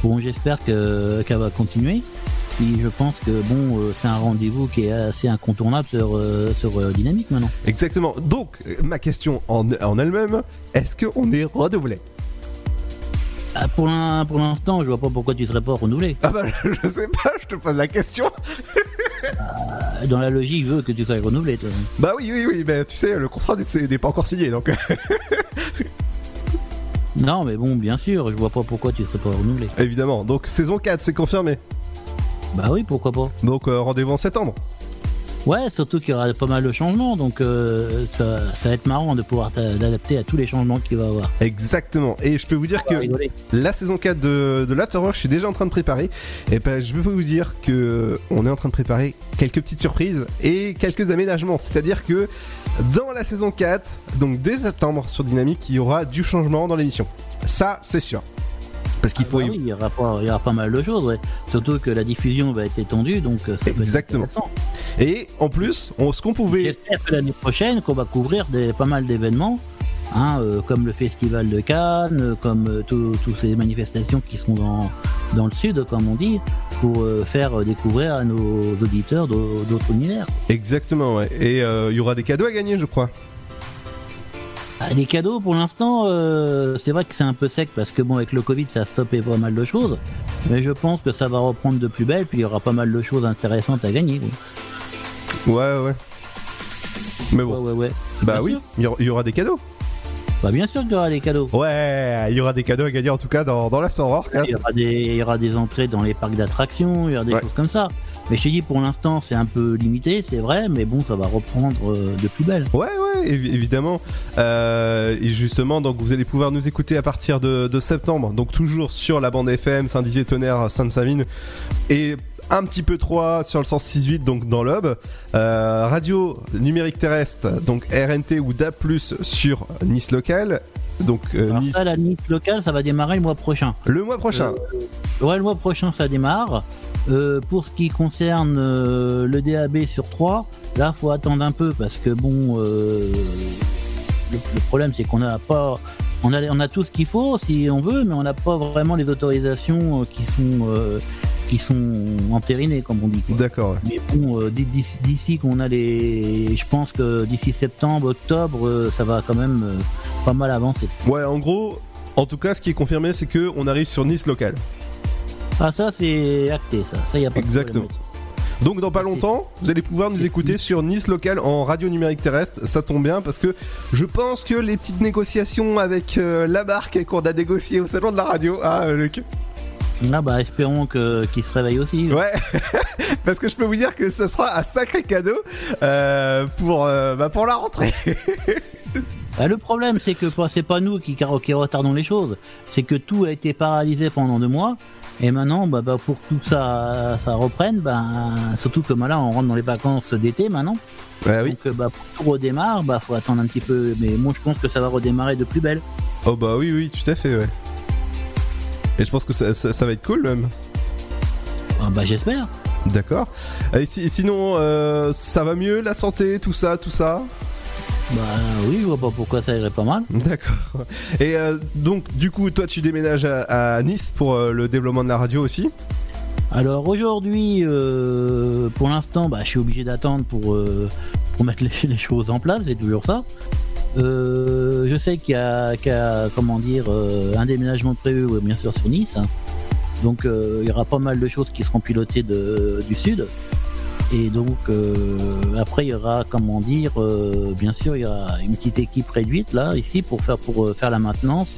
Bon, j'espère que qu'elle va continuer. Et je pense que bon, euh, c'est un rendez-vous qui est assez incontournable sur, euh, sur euh, Dynamique maintenant. Exactement. Donc ma question en, en elle-même, est-ce qu'on est renouvelé? Ah, pour l'in- pour l'instant, je vois pas pourquoi tu serais pas renouvelé. Ah bah <laughs> je sais pas, je te pose la question. Euh, Dans la logique, veut que tu sois renouvelé. Toi. Bah oui oui oui, mais tu sais le contrat n'est n'est pas encore signé donc. <laughs> Non, mais bon, bien sûr, je vois pas pourquoi tu serais pas renouvelé. Évidemment. Donc saison 4, c'est confirmé. Bah oui, pourquoi pas. Donc euh, rendez-vous en septembre. Ouais, surtout qu'il y aura pas mal de changements, donc euh, ça, ça va être marrant de pouvoir t'adapter à tous les changements qu'il va y avoir. Exactement. Et je peux vous dire que la saison 4 de, de l'Afterwork, je suis déjà en train de préparer. Et ben, je peux vous dire que on est en train de préparer quelques petites surprises et quelques aménagements. C'est-à-dire que dans la saison 4, donc dès septembre sur Dynamique, il y aura du changement dans l'émission. Ça, c'est sûr. Parce qu'il faut. Ah oui, il y aura pas, il y aura pas mal de choses, ouais. Surtout que la diffusion va être étendue, donc euh, ça Exactement. Et en plus, on, ce qu'on pouvait. J'espère que l'année prochaine, qu'on va couvrir des, pas mal d'événements, hein, euh, comme le festival de Cannes, euh, comme euh, tout- toutes ces manifestations qui seront dans, dans le sud, comme on dit. pour euh, faire découvrir à nos auditeurs d'au- d'autres univers. Exactement, ouais. Et il y aura des cadeaux à gagner, je crois. Ah, les cadeaux, pour l'instant, euh, c'est vrai que c'est un peu sec parce que bon, avec le Covid, ça a stoppé pas mal de choses. Mais je pense que ça va reprendre de plus belle, puis il y aura pas mal de choses intéressantes à gagner. oui. Ouais, ouais. Mais bon. Ouais, ouais, ouais. Bah Bien oui, il y aura des cadeaux. Bah bien sûr qu'il y aura des cadeaux. Ouais, il y aura des cadeaux à gagner en tout cas dans, dans l'Afterwork. hein. Il y, aura des, il y aura des entrées dans les parcs d'attractions, il y aura des Ouais. choses comme ça. Mais je te dis, pour l'instant, c'est un peu limité, c'est vrai, mais bon, ça va reprendre euh, de plus belle. Ouais, ouais, évi- évidemment. Euh, et justement, donc vous allez pouvoir nous écouter à partir de, de septembre. Donc toujours sur la bande FM, Saint-Dizier, Tonnerre, Sainte-Savine. Et un petit peu 3 sur le 106.8, donc dans l'Aube. Euh, radio numérique terrestre, donc RNT ou DAB+, sur Nice Local. Donc euh, Alors Nice. ça, la Nice locale, ça va démarrer le mois prochain. Le mois prochain. Euh, ouais, le mois prochain, ça démarre. Pour ce qui concerne le DAB sur 3, là, faut attendre un peu parce que bon, le, le problème, c'est qu'on n'a pas, on a, on a tout ce qu'il faut si on veut, mais on n'a pas vraiment les autorisations qui sont, qui sont entérinées, comme on dit. D'accord. Mais bon, euh, d'ici d'ici qu'on a les, je pense que d'ici septembre, octobre, euh, ça va quand même euh, pas mal avancer. Ouais, en gros, en tout cas, ce qui est confirmé, c'est que on arrive sur Nice Local. Ah ça, c'est acté, ça. Ça, y a pas Exactement. Donc dans pas longtemps, vous allez pouvoir nous écouter sur Nice Local en radio numérique terrestre. Ça tombe bien parce que je pense que les petites négociations avec euh, la marque qu'on a négocié au salon de la radio, ah Luc. Ah bah espérons que qu'il se réveille aussi. Ouais, <laughs> parce que je peux vous dire que ça sera un sacré cadeau euh, pour euh, bah, pour la rentrée. <laughs> Bah, le problème c'est que bah, c'est pas nous qui, qui retardons les choses, c'est que tout a été paralysé pendant deux mois et maintenant bah, bah, pour que tout ça ça reprenne, bah, surtout que bah, là on rentre dans les vacances d'été maintenant. Ouais, oui. Donc bah, pour que tout redémarre, bah faut attendre un petit peu. Mais moi je pense que ça va redémarrer de plus belle. Oh bah oui oui, tout à fait ouais. Et je pense que ça, ça- ça va être cool même. Ah, bah j'espère. D'accord. Et si- sinon, euh, ça va mieux la santé, tout ça, tout ça? Bah oui, je vois pas pourquoi ça irait pas mal. D'accord. Et euh, donc, du coup, toi, tu déménages à, à Nice pour euh, le développement de la radio aussi? Alors aujourd'hui, pour l'instant, bah, je suis obligé d'attendre pour, pour mettre les, les choses en place, c'est toujours ça. Euh, je sais qu'il y a, y a, comment dire, euh, un déménagement prévu, bien sûr, sur Nice. Donc euh, il y aura pas mal de choses qui seront pilotées de, du sud. Et donc après il y aura, comment dire, bien sûr, il y aura une petite équipe réduite là, ici, pour faire, pour faire la maintenance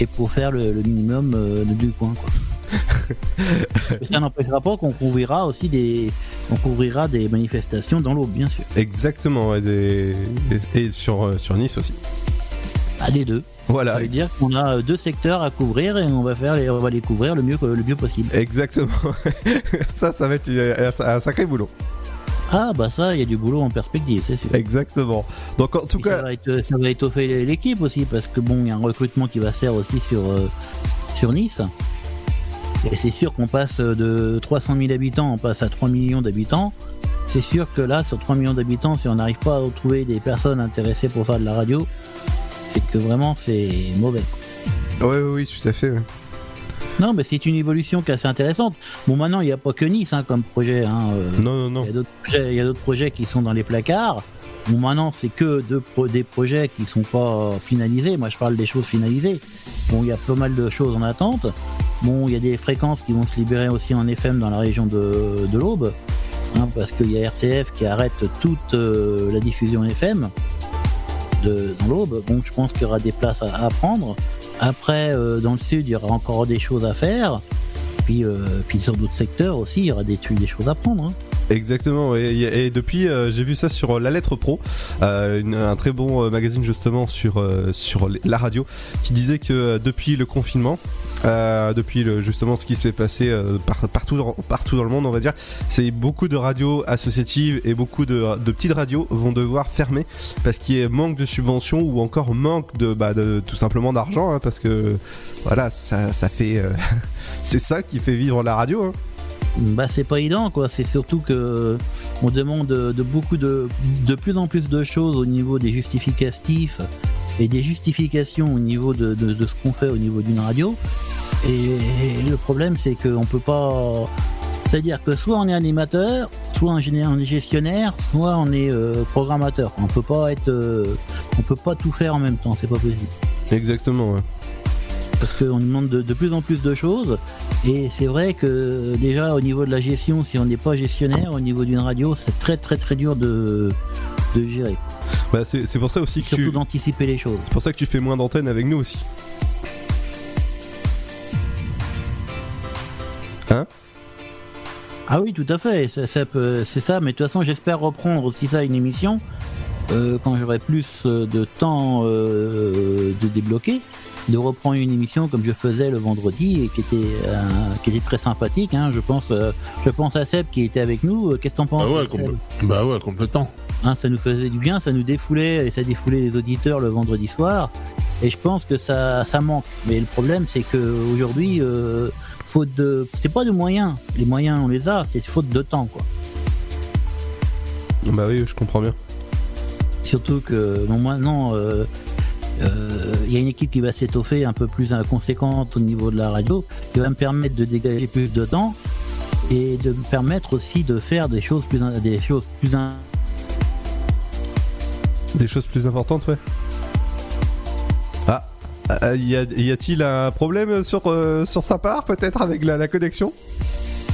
et pour faire le, le minimum du coin. Quoi. Ça n'empêchera pas qu'on couvrira aussi des, on couvrira des manifestations dans l'eau, bien sûr. Exactement, des- et, sur, euh, sur Nice aussi. À des deux. Voilà. Ça veut dire qu'on a euh, deux secteurs à couvrir et on va faire les, on va les couvrir le mieux, le mieux possible. Exactement. <laughs> ça, ça va être un, un sacré boulot. Ah bah ça, il y a du boulot en perspective, c'est sûr. Exactement. Donc en tout Et cas, ça va, être- ça va étoffer l'équipe aussi parce que bon, il y a un recrutement qui va se faire aussi sur euh, sur Nice. Et c'est sûr qu'on passe de 300 000 habitants, on passe à 3 millions d'habitants. C'est sûr que là, sur 3 millions d'habitants, si on n'arrive pas à trouver des personnes intéressées pour faire de la radio, c'est que vraiment c'est mauvais. oui, oui, oui, tout à fait. ouais. Non, mais c'est une évolution qui est assez intéressante. Bon, maintenant, il n'y a pas que Nice hein, comme projet. hein, euh, Non, non, non. Il y a d'autres projets- il y a d'autres projets qui sont dans les placards. Bon, maintenant, c'est que des projets qui sont pas finalisés. Moi, je parle des choses finalisées. Bon, il y a pas mal de choses en attente. Bon, il y a des fréquences qui vont se libérer aussi en FM dans la région de, l'Aube. hein, parce qu'il y a RCF qui arrête toute euh, la diffusion FM de, dans l'Aube. Bon, je pense qu'il y aura des places à, à prendre. Après, euh, dans le sud, il y aura encore des choses à faire. Puis, euh, puis sur d'autres secteurs aussi, il y aura des, des choses à prendre. hein. Exactement, et, depuis euh, j'ai vu ça sur euh, La Lettre Pro, euh, un très bon magazine justement sur, sur la radio, qui disait que depuis le confinement, depuis le, justement ce qui se fait passer par- partout, dans- partout dans le monde on va dire, c'est beaucoup de radios associatives et beaucoup de, de petites radios vont devoir fermer parce qu'il y a manque de subventions ou encore manque de, bah, de tout simplement d'argent, hein, parce que voilà, ça, ça fait... <laughs> c'est ça qui fait vivre la radio. hein. Bah c'est pas évident quoi, c'est surtout que on demande de, beaucoup de de plus en plus de choses au niveau des justificatifs et des justifications au niveau de, de, ce qu'on fait au niveau d'une radio. Et, le problème c'est qu'on peut pas C'est-à-dire que soit on est animateur, soit on est gestionnaire, soit on est euh, programmateur. On peut pas être, euh, on peut pas tout faire en même temps, c'est pas possible. Exactement, ouais. Parce qu'on nous demande de, de plus en plus de choses. Et c'est vrai que déjà au niveau de la gestion, si on n'est pas gestionnaire, au niveau d'une radio, c'est très très très dur de, de gérer. Bah, c'est c'est pour ça aussi que Surtout tu. d'anticiper les choses. C'est pour ça que tu fais moins d'antennes avec nous aussi. Hein? Ah oui, tout à fait. C'est ça. Mais de toute façon, j'espère reprendre aussi ça une émission euh, quand j'aurai plus euh, de temps euh, de débloquer, de reprendre une émission comme je faisais le vendredi et qui était euh, qui était très sympathique. Hein. Je pense, euh, je pense à Seb qui était avec nous. Euh, Qu'est-ce que t'en penses Bah ouais, Seb bah ouais, complètement. Hein, ça nous faisait du bien, ça nous défoulait et ça défoulait les auditeurs le vendredi soir. Et je pense que ça, ça manque. Mais le problème, c'est que aujourd'hui, euh, faute de, c'est pas de moyens. Les moyens, on les a, c'est faute de temps, quoi. Bah oui, je comprends bien. Surtout que bon, maintenant, euh, il y a une équipe qui va s'étoffer un peu plus euh, conséquente au niveau de la radio, qui va me permettre de dégager plus de temps et de me permettre aussi de faire des choses plus, des choses plus Des choses plus importantes, ouais. Ah, ah, y a- y a-t-il un problème sur, euh, sur sa part, peut-être, avec la connexion?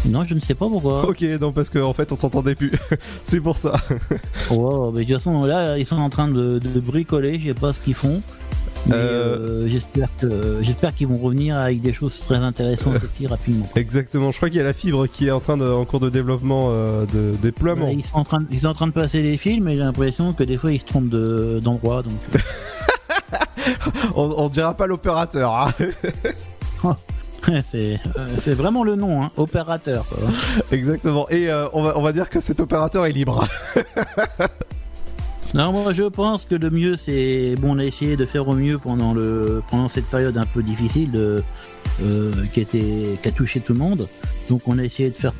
Non, je ne sais pas pourquoi. Ok, non, parce qu'en fait, on t'entendait plus. <laughs> C'est pour ça. <laughs> Oh, mais de toute façon, là, ils sont en train de, de bricoler, je sais pas ce qu'ils font. Mais euh, j'espère qu'ils vont revenir avec des choses très intéressantes <laughs> aussi rapidement. Exactement, je crois qu'il y a la fibre qui est en train de, en cours de développement, euh, de déploiement. Ils sont en train, ils sont en train de passer les films et j'ai l'impression que des fois ils se trompent de- d'endroit. donc. on, on dira pas l'opérateur. hein. C'est euh, c'est vraiment le nom, hein, opérateur. quoi. <laughs> Exactement. Et euh, on, va, on va dire que cet opérateur est libre. <laughs> Non, moi je pense que le mieux c'est bon, on a essayé de faire au mieux pendant le pendant cette période un peu difficile de euh, qui était qui a touché tout le monde. Donc on a essayé de faire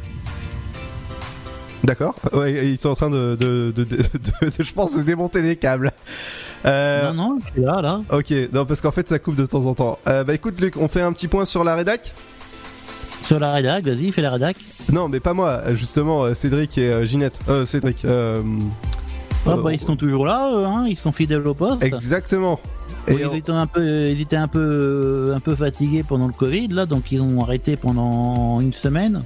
D'accord. Ouais, ils sont en train de, de, de, de- de- de- <laughs> je pense, de démonter les câbles. Euh, Non, non, je suis là, là. Ok, non, parce qu'en fait, ça coupe de temps en temps. Euh, bah écoute, Luc, on fait un petit point sur la rédac? Sur la rédac, vas-y, fais la rédac. Non, mais pas moi, justement, euh, Cédric et Ginette. Euh, Cédric. Euh, Ah, bah, ils sont toujours là, eux, hein, ils sont fidèles au poste. Exactement. Oui, ils, étaient un peu, ils étaient un peu, un peu fatigués pendant le Covid, là, donc ils ont arrêté pendant une semaine.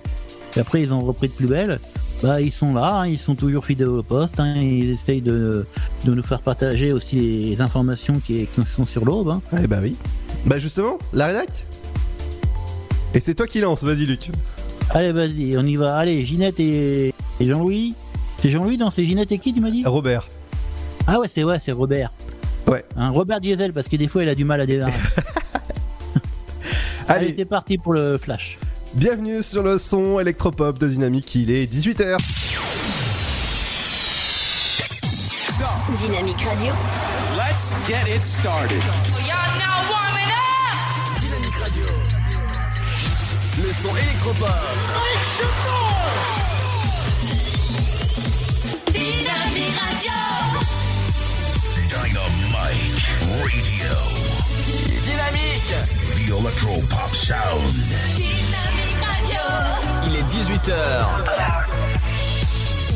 Et après, ils ont repris de plus belle. Bah, ils sont là, hein, ils sont toujours fidèles au poste. hein, ils essayent de, de nous faire partager aussi les informations qui, qui sont sur l'aube. hein. Eh bah oui. Bah justement, la rédac? Et c'est toi qui lance, vas-y, Luc. Allez, vas-y, on y va. Allez, Ginette et, et Jean-Louis. C'est Jean-Louis dans ces Ginette et qui, tu m'as dit? Robert. Ah ouais, c'est ouais, c'est Robert. Ouais. Robert Diesel, parce que des fois, il a du mal à démarrer. <laughs> Allez, Allez. c'est parti pour le flash. Bienvenue sur le son électropop de Dynamique, il est 18h. Dynamique Radio. Let's get it started. Dynamique Radio. Le son électropop. Dynamique Radio. Dynamite Radio. Dynamique. The Electro Pop Sound. Il est 18h.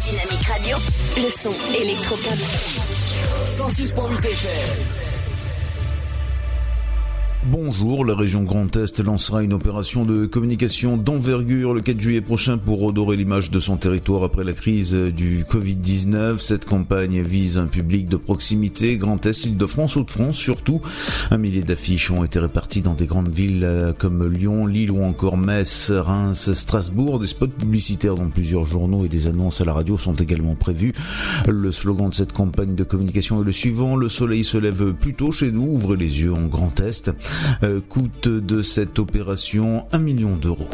Dynamique Radio. Le son électropop. 106.8 FM. Bonjour, la région Grand Est lancera une opération de communication d'envergure le 4 juillet prochain pour redorer l'image de son territoire après la crise du Covid-19. Cette campagne vise un public de proximité, Grand Est, Île-de-France, Hauts-de-France surtout. Un millier d'affiches ont été réparties dans des grandes villes euh, comme Lyon, Lille ou encore Metz, Reims, Strasbourg. Des spots publicitaires dans plusieurs journaux et des annonces à la radio sont également prévus. Le slogan de cette campagne de communication est le suivant, le soleil se lève plus tôt chez nous, ouvrez les yeux en Grand Est. Euh, coût de cette opération 1 million d'euros.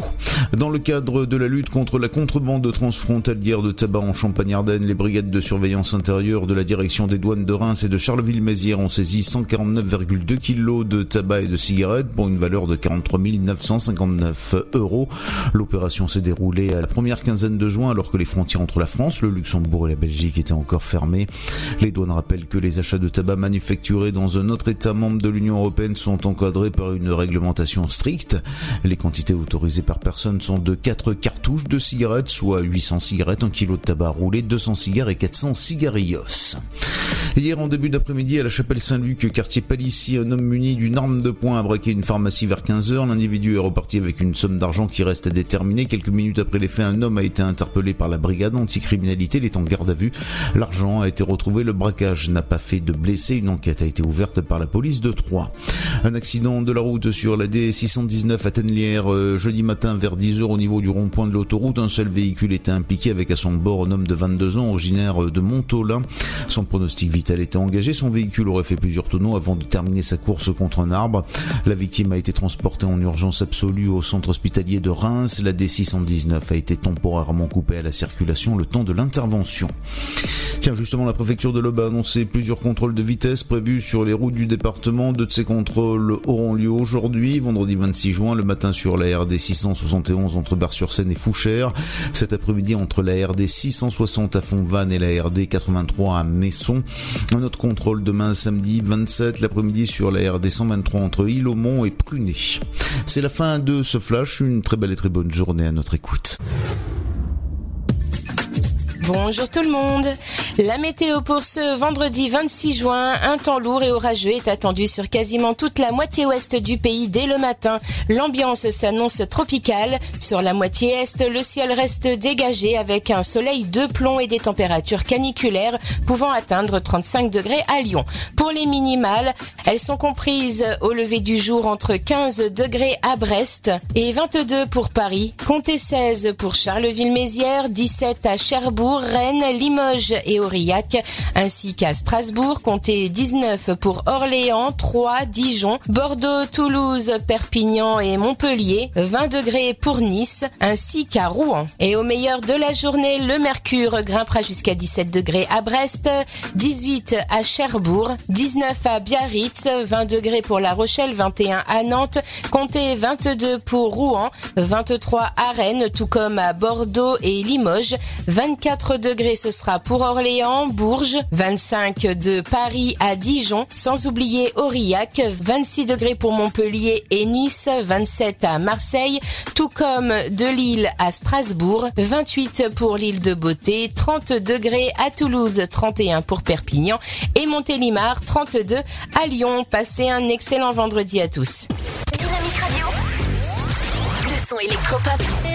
Dans le cadre de la lutte contre la contrebande transfrontalière de tabac en Champagne-Ardenne, les brigades de surveillance intérieure de la direction des douanes de Reims et de Charleville-Mézières ont saisi 149,2 kilos de tabac et de cigarettes pour une valeur de 43 959 euros. L'opération s'est déroulée à la première quinzaine de juin alors que les frontières entre la France, le Luxembourg et la Belgique étaient encore fermées. Les douanes rappellent que les achats de tabac manufacturé dans un autre État membre de l'Union européenne sont encore encadrés par une réglementation stricte. Les quantités autorisées par personne sont de 4 cartouches de cigarettes, soit 800 cigarettes, 1 kg de tabac roulé, 200 cigares et 400 cigarillos. Hier, en début d'après-midi, à la chapelle Saint-Luc, quartier Palissy, un homme muni d'une arme de poing a braqué une pharmacie vers 15h. L'individu est reparti avec une somme d'argent qui reste à déterminer. Quelques minutes après les faits, un homme a été interpellé par la brigade anticriminalité. Il est en garde à vue. L'argent a été retrouvé. Le braquage n'a pas fait de blessés. Une enquête a été ouverte par la police de Troyes. Un accident de la route sur la D619 à Tenlière euh, jeudi matin vers 10h au niveau du rond-point de l'autoroute. Un seul véhicule était impliqué avec à son bord un homme de 22 ans originaire de Montolin. Son pronostic vital était engagé. Son véhicule aurait fait plusieurs tonneaux avant de terminer sa course contre un arbre. La victime a été transportée en urgence absolue au centre hospitalier de Reims. La D619 a été temporairement coupée à la circulation le temps de l'intervention. Tiens, justement, la préfecture de l'Aube a annoncé plusieurs contrôles de vitesse prévus sur les routes du département. Deux de ces contrôles auront lieu aujourd'hui, vendredi 26 juin, le matin sur la RD 671 entre Bar-sur-Seine et Fouchères. Cet après-midi entre la RD 660 à Fontvannes et la RD 83 à Messon. Un autre contrôle demain samedi 27 l'après-midi sur la RD 123 entre Île-au-Mont et Prunet. C'est la fin de ce flash. Une très belle et très bonne journée à notre écoute. Bonjour tout le monde. La météo pour ce vendredi 26 juin, un temps lourd et orageux est attendu sur quasiment toute la moitié ouest du pays dès le matin. L'ambiance s'annonce tropicale. Sur la moitié est, le ciel reste dégagé avec un soleil de plomb et des températures caniculaires pouvant atteindre 35 degrés à Lyon. Pour les minimales, elles sont comprises au lever du jour entre 15 degrés à Brest et 22 pour Paris. Comptez 16 pour Charleville-Mézières, 17 à Cherbourg, Rennes, Limoges et Aurillac, ainsi qu'à Strasbourg, comptez 19 pour Orléans, 3, Dijon, Bordeaux, Toulouse, Perpignan et Montpellier, 20 degrés pour Nice, ainsi qu'à Rouen. Et au meilleur de la journée, le mercure grimpera jusqu'à 17 degrés à Brest, 18 à Cherbourg, 19 à Biarritz, 20 degrés pour La Rochelle, 21 à Nantes, comptez 22 pour Rouen, 23 à Rennes, tout comme à Bordeaux et Limoges, 24 degrés ce sera pour Orléans, Bourges, 25 de Paris à Dijon, sans oublier Aurillac, 26 degrés pour Montpellier et Nice, 27 à Marseille, tout comme de Lille à Strasbourg, 28 pour l'île de Beauté, 30 degrés à Toulouse, 31 pour Perpignan et Montélimar, 32 à Lyon. Passez un excellent vendredi à tous. Le son électropop.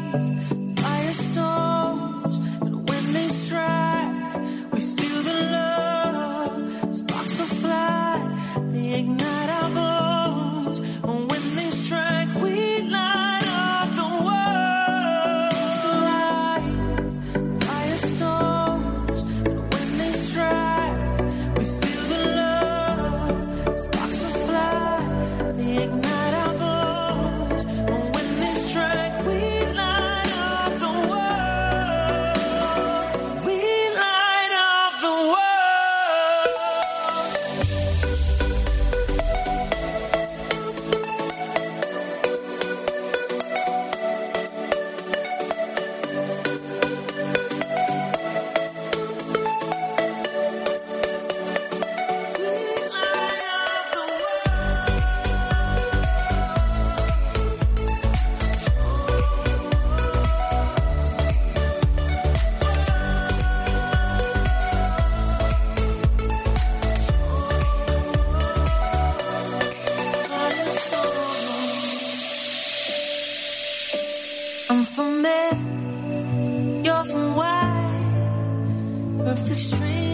extreme.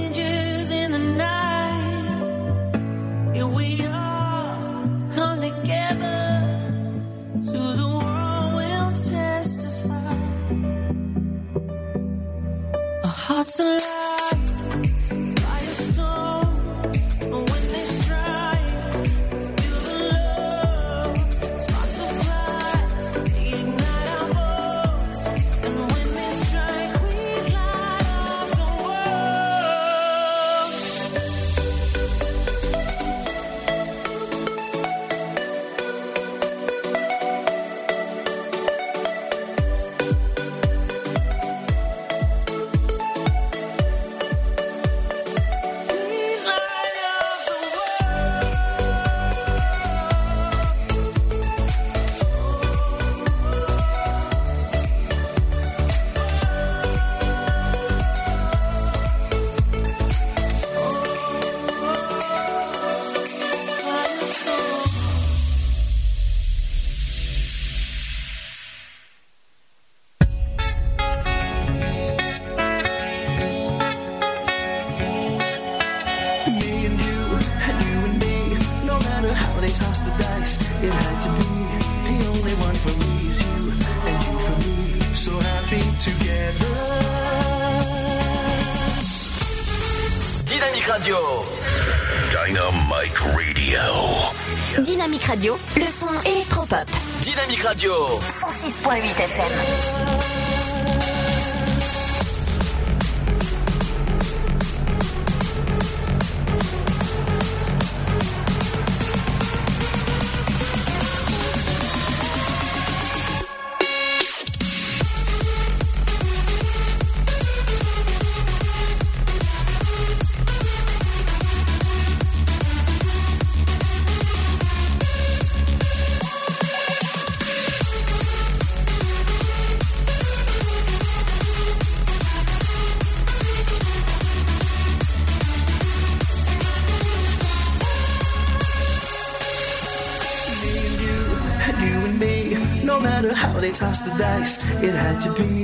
Matter how they toss the dice, it had to be.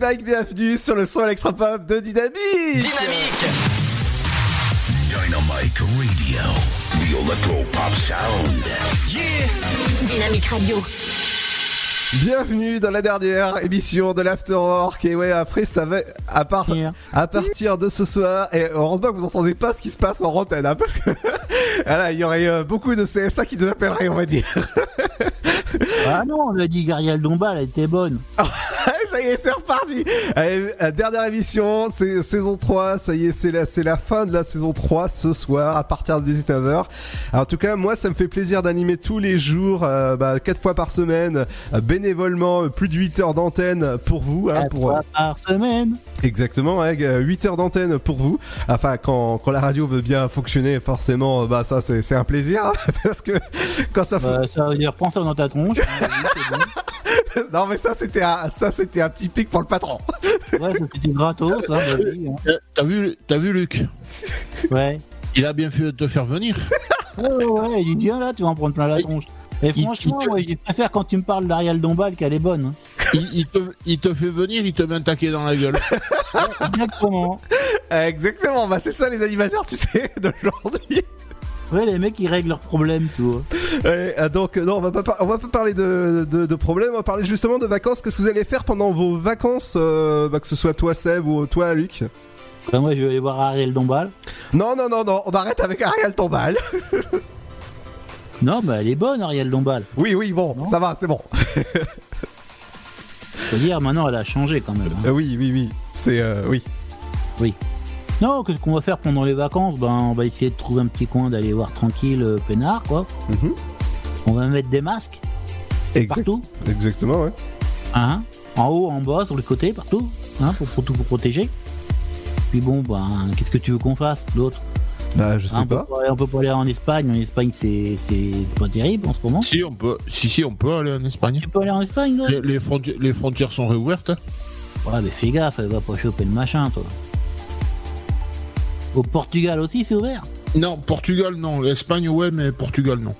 Mike, bienvenue sur le son électropop de Dynamique Dynamique. Dynamite Radio. The Electro Pop Sound. Dynamique Radio. Bienvenue dans la dernière émission de l'Afterwork et ouais après ça va à, part, à partir de ce soir et heureusement que vous entendez pas ce qui se passe en antenne hein, parce que <laughs> voilà, il y aurait euh, beaucoup de CSA qui nous appelleraient on va dire Ah non, on a dit Gariel Dombal, elle était bonne. <laughs> ça y est, c'est reparti. Allez, euh, dernière émission, c'est saison 3, ça y est, c'est la, c'est la fin de la saison 3 ce soir à partir de 19h. Alors, en tout cas, moi, ça me fait plaisir d'animer tous les jours, euh, bah, 4 fois par semaine, euh, bénévolement, euh, plus de 8 heures d'antenne pour vous. Hein, pour, fois par semaine. Exactement, ouais, 8 heures d'antenne pour vous. Enfin, quand, quand la radio veut bien fonctionner, forcément, bah ça c'est c'est un plaisir, hein, <laughs> parce que quand ça Bah, ça veut dire, prends ça dans ta tronche. <laughs> <laughs> non mais ça c'était un, ça c'était un petit pic pour le patron. Ouais, ça, c'était gratos, hein, vas-y, hein. Euh, T'as vu, t'as vu Luc Ouais. Il a bien fait de te faire venir. Ouais, ouais, ouais, il dit viens là, tu vas en prendre plein la tronche. Et Il- franchement, il te- moi, je préfère quand tu me parles d'Ariel Dombal qu'elle est bonne. hein. Il, il te, il te fait venir, il te met un taquet dans la gueule. Exactement. Exactement, bah c'est ça les animateurs, tu sais, <laughs> d'aujourd'hui. Ouais, les mecs, ils règlent leurs problèmes, tu vois. Ouais, euh, donc non, on va pas on va pas parler de, de, de problèmes, on va parler justement de vacances. Qu'est-ce que vous allez faire pendant vos vacances, euh, bah, que ce soit toi Seb ou toi Luc? Bah, moi, je vais aller voir Ariel Dombal. Non non non non, on arrête avec Ariel Tombal. <laughs> Non, bah, elle est bonne, Ariel Dombal. Oui oui bon, ça va, c'est bon. Faut dire, maintenant, elle a changé quand même. hein. Euh, oui oui oui, c'est euh, oui. Oui. Non, qu'est-ce qu'on va faire pendant les vacances? Ben, on va essayer de trouver un petit coin d'aller voir tranquille euh, peinard, quoi. Mhm. On va mettre des masques Exact- partout, Exactement ouais. hein? En haut, en bas, sur les côtés, partout, hein, pour, pour tout pour protéger. Puis bon, ben, qu'est-ce que tu veux qu'on fasse, l'autre? Bah je sais Hein, on, peut pas. aller- on peut pas aller en Espagne. En Espagne, c'est c'est- c'est pas terrible en ce moment. si, on peut, si, si, on peut aller en Espagne. Tu peux aller en Espagne, toi? Les, les fronti- les frontières sont réouvertes. hein. Ouais, mais fais gaffe, elle va pas choper le machin, toi. Au Portugal aussi, c'est ouvert Non, Portugal, non. L'Espagne, ouais, mais Portugal, non.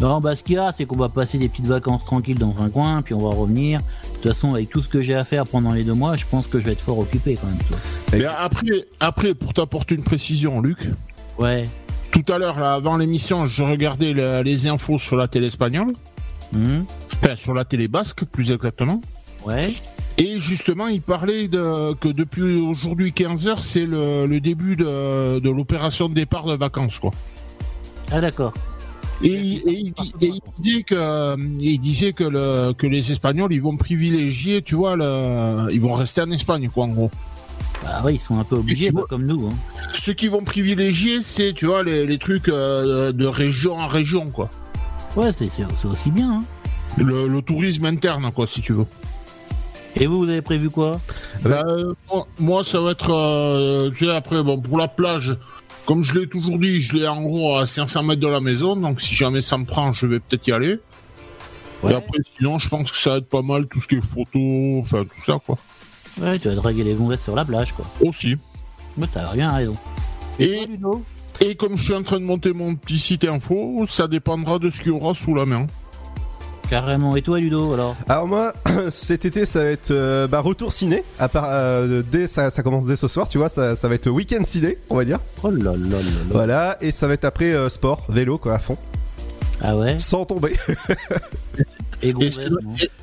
Non, bah ce qu'il y a, c'est qu'on va passer des petites vacances tranquilles dans un coin, puis on va revenir. De toute façon, avec tout ce que j'ai à faire pendant les deux mois, je pense que je vais être fort occupé quand même. Mais après, après, pour t'apporter une précision, Luc, Ouais. tout à l'heure, là, avant l'émission, je regardais la- les infos sur la télé espagnole. Mhm. Enfin, sur la télé basque, plus exactement. Ouais. Et justement, il parlait de, que depuis aujourd'hui 15h, c'est le, le début de, de l'opération de départ de vacances, quoi. Ah d'accord. Et, il- et il, dit- et il disait que, il disait que, le, que les Espagnols, ils vont privilégier, tu vois, le, ils vont rester en Espagne, quoi, en gros. Bah oui, ils sont un peu obligés, comme nous. Hein. Ce qu'ils vont privilégier, c'est, tu vois, les, les trucs euh, de région en région, quoi. Ouais, c'est aussi bien. Hein. Le, le tourisme interne, quoi, si tu veux. Et vous, vous avez prévu quoi? Bah, euh, moi, ça va être, euh, tu sais, après, bon, pour la plage, comme je l'ai toujours dit, je l'ai en gros à 500 mètres de la maison, donc si jamais ça me prend, je vais peut-être y aller. Ouais. Et après, sinon, je pense que ça va être pas mal tout ce qui est photo, enfin, tout ça, quoi. Ouais, tu vas draguer les gonzesses sur la plage, quoi. Aussi. Mais t'as rien raison. Et, Ludo? et comme je suis en train de monter mon petit site info, ça dépendra de ce qu'il y aura sous la main. Carrément. Et toi, Ludo, alors Alors moi, <clears throat> cet été, ça va être euh, bah, retour ciné. À part, euh, dès ça, ça commence dès ce soir, tu vois, ça, ça va être week-end ciné, on va dire. Oh là là là là. Voilà, et ça va être après euh, sport, vélo quoi, à fond, Ah ouais sans tomber. <laughs> Et et-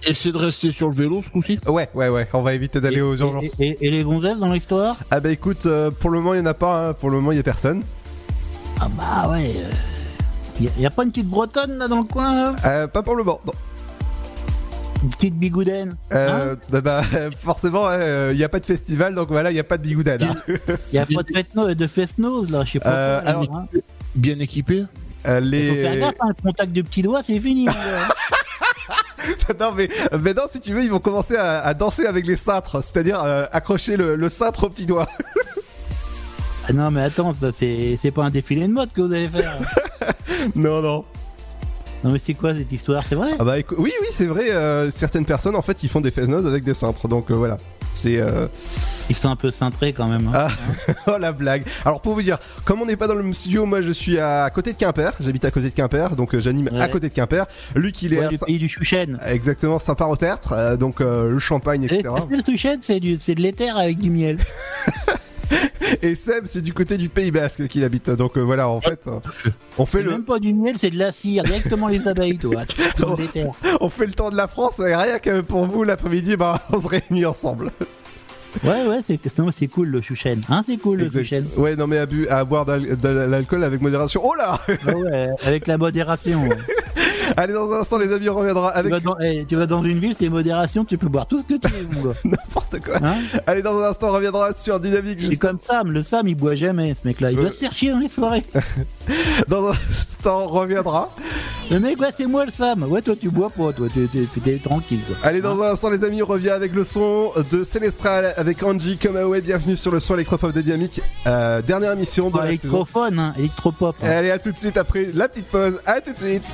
essaie de rester sur le vélo ce coup-ci. ouais, ouais, ouais. On va éviter d'aller aux urgences. Et, et- et les gonzesses dans l'histoire? Ah bah écoute, euh, pour le moment, il y en a pas. hein. Pour le moment, il y a personne. Ah bah ouais. Il y, a pas une petite bretonne là dans le coin là? Euh, pas pour le moment. non. Une petite bigoudaine Euh, bah, bah, <laughs> forcément, il n'y a pas de festival, donc voilà, il n'y a pas de bigoudade. hein. Il y a pas de fête de fest-nose là, je sais pas. Euh, quoi, alors, hein. Bien équipé? Euh, Faut faire les... gaffe, hein, le contact de petits doigts c'est fini. <laughs> non mais maintenant si tu veux ils vont commencer à, à danser avec les cintres, c'est-à-dire euh, accrocher le, le cintre au petit doigt. <laughs> ah non mais attends, ça c'est c'est pas un défilé de mode que vous allez faire. <laughs> non non. non mais c'est quoi cette histoire, c'est vrai? Ah bah écou- oui oui c'est vrai, euh, certaines personnes en fait ils font des fesses avec des cintres, donc euh, voilà. C'est euh... Ils sont un peu cintrés quand même. hein. ah <laughs> oh la blague. Alors pour vous dire, comme on n'est pas dans le même studio, moi je suis à côté de Quimper, j'habite à côté de Quimper, donc euh, j'anime Ouais. à côté de Quimper. Luc il est Ouais, à du pays du Chouchen. exactement sympa au tertre, euh, donc euh, le champagne Et etc. est-ce que le Chouchen c'est du c'est de l'éther avec du miel? <laughs> Et Seb c'est du côté du Pays Basque qu'il habite, donc euh, voilà en fait euh, on fait C'est le même pas du miel, c'est de la cire, directement les abeilles toi. <laughs> On fait le tour de la France et rien que pour vous l'après-midi bah <laughs> on se réunit ensemble. Ouais ouais, c'est c'est cool le Chouchen. Hein, c'est cool le. Chouchen. Ouais non mais à, bu- à boire de l'alcool avec modération. Oh là Ouais, ouais, avec la modération. ouais. <laughs> Allez dans un instant les amis on reviendra Tu avec vas, dans, eh, tu vas dans une ville, c'est modération, tu peux boire tout ce que tu veux, mon gars. <laughs> n'importe quoi. Hein Allez dans un instant on reviendra sur Dynamique c'est juste comme Sam, le Sam il boit jamais, ce mec-là. Il Ouais. doit se faire chier dans les soirées. <laughs> dans un instant on reviendra. Le mec, ouais, c'est moi le Sam. Ouais, toi tu bois pas, toi, t'es- t'es t'es tranquille, quoi. Allez dans un instant les amis on revient avec le son de Célestral avec Angie comme ouais bienvenue sur le son électropop de Dynamique. Euh, dernière émission de Ah, la saison. électrophone, hein, électropop. hein. Allez à tout de suite après la petite pause. À tout de suite.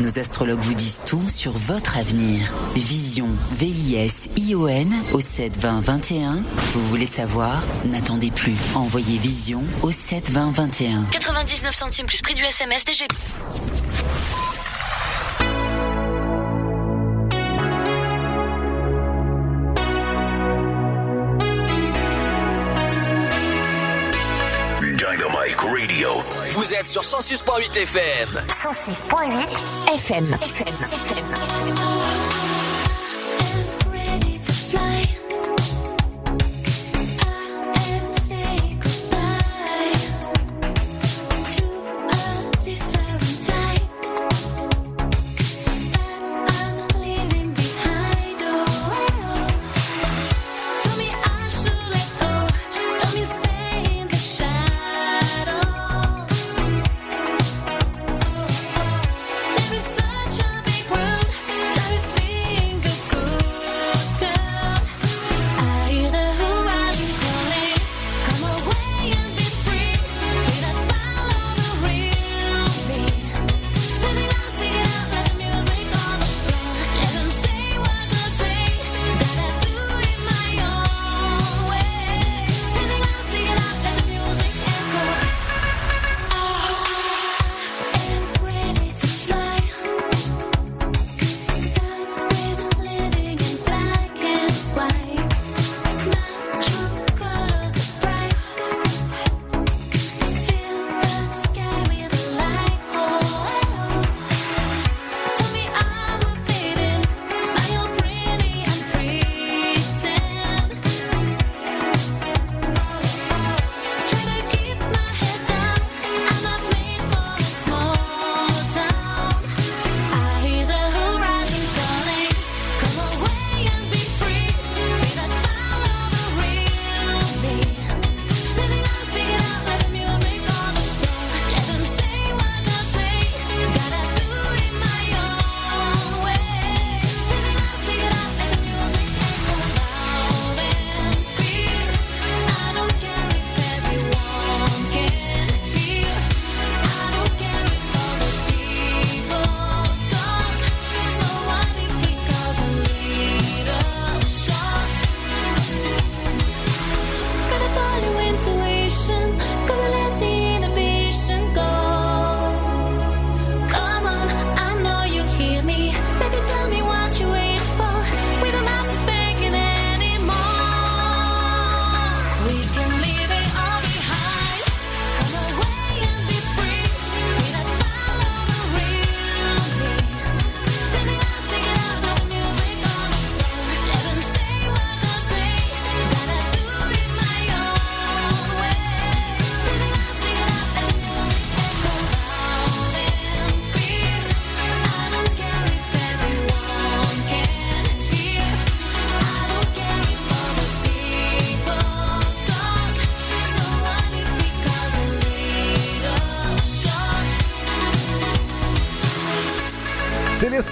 Nos astrologues vous disent tout sur votre avenir. Vision, V-I-S-I-O-N au 72021. Vous voulez savoir? N'attendez plus. Envoyez Vision au 72021. 99 centimes plus prix du SMS DGP. Vous êtes sur 106.8 FM. 106.8 FM. Such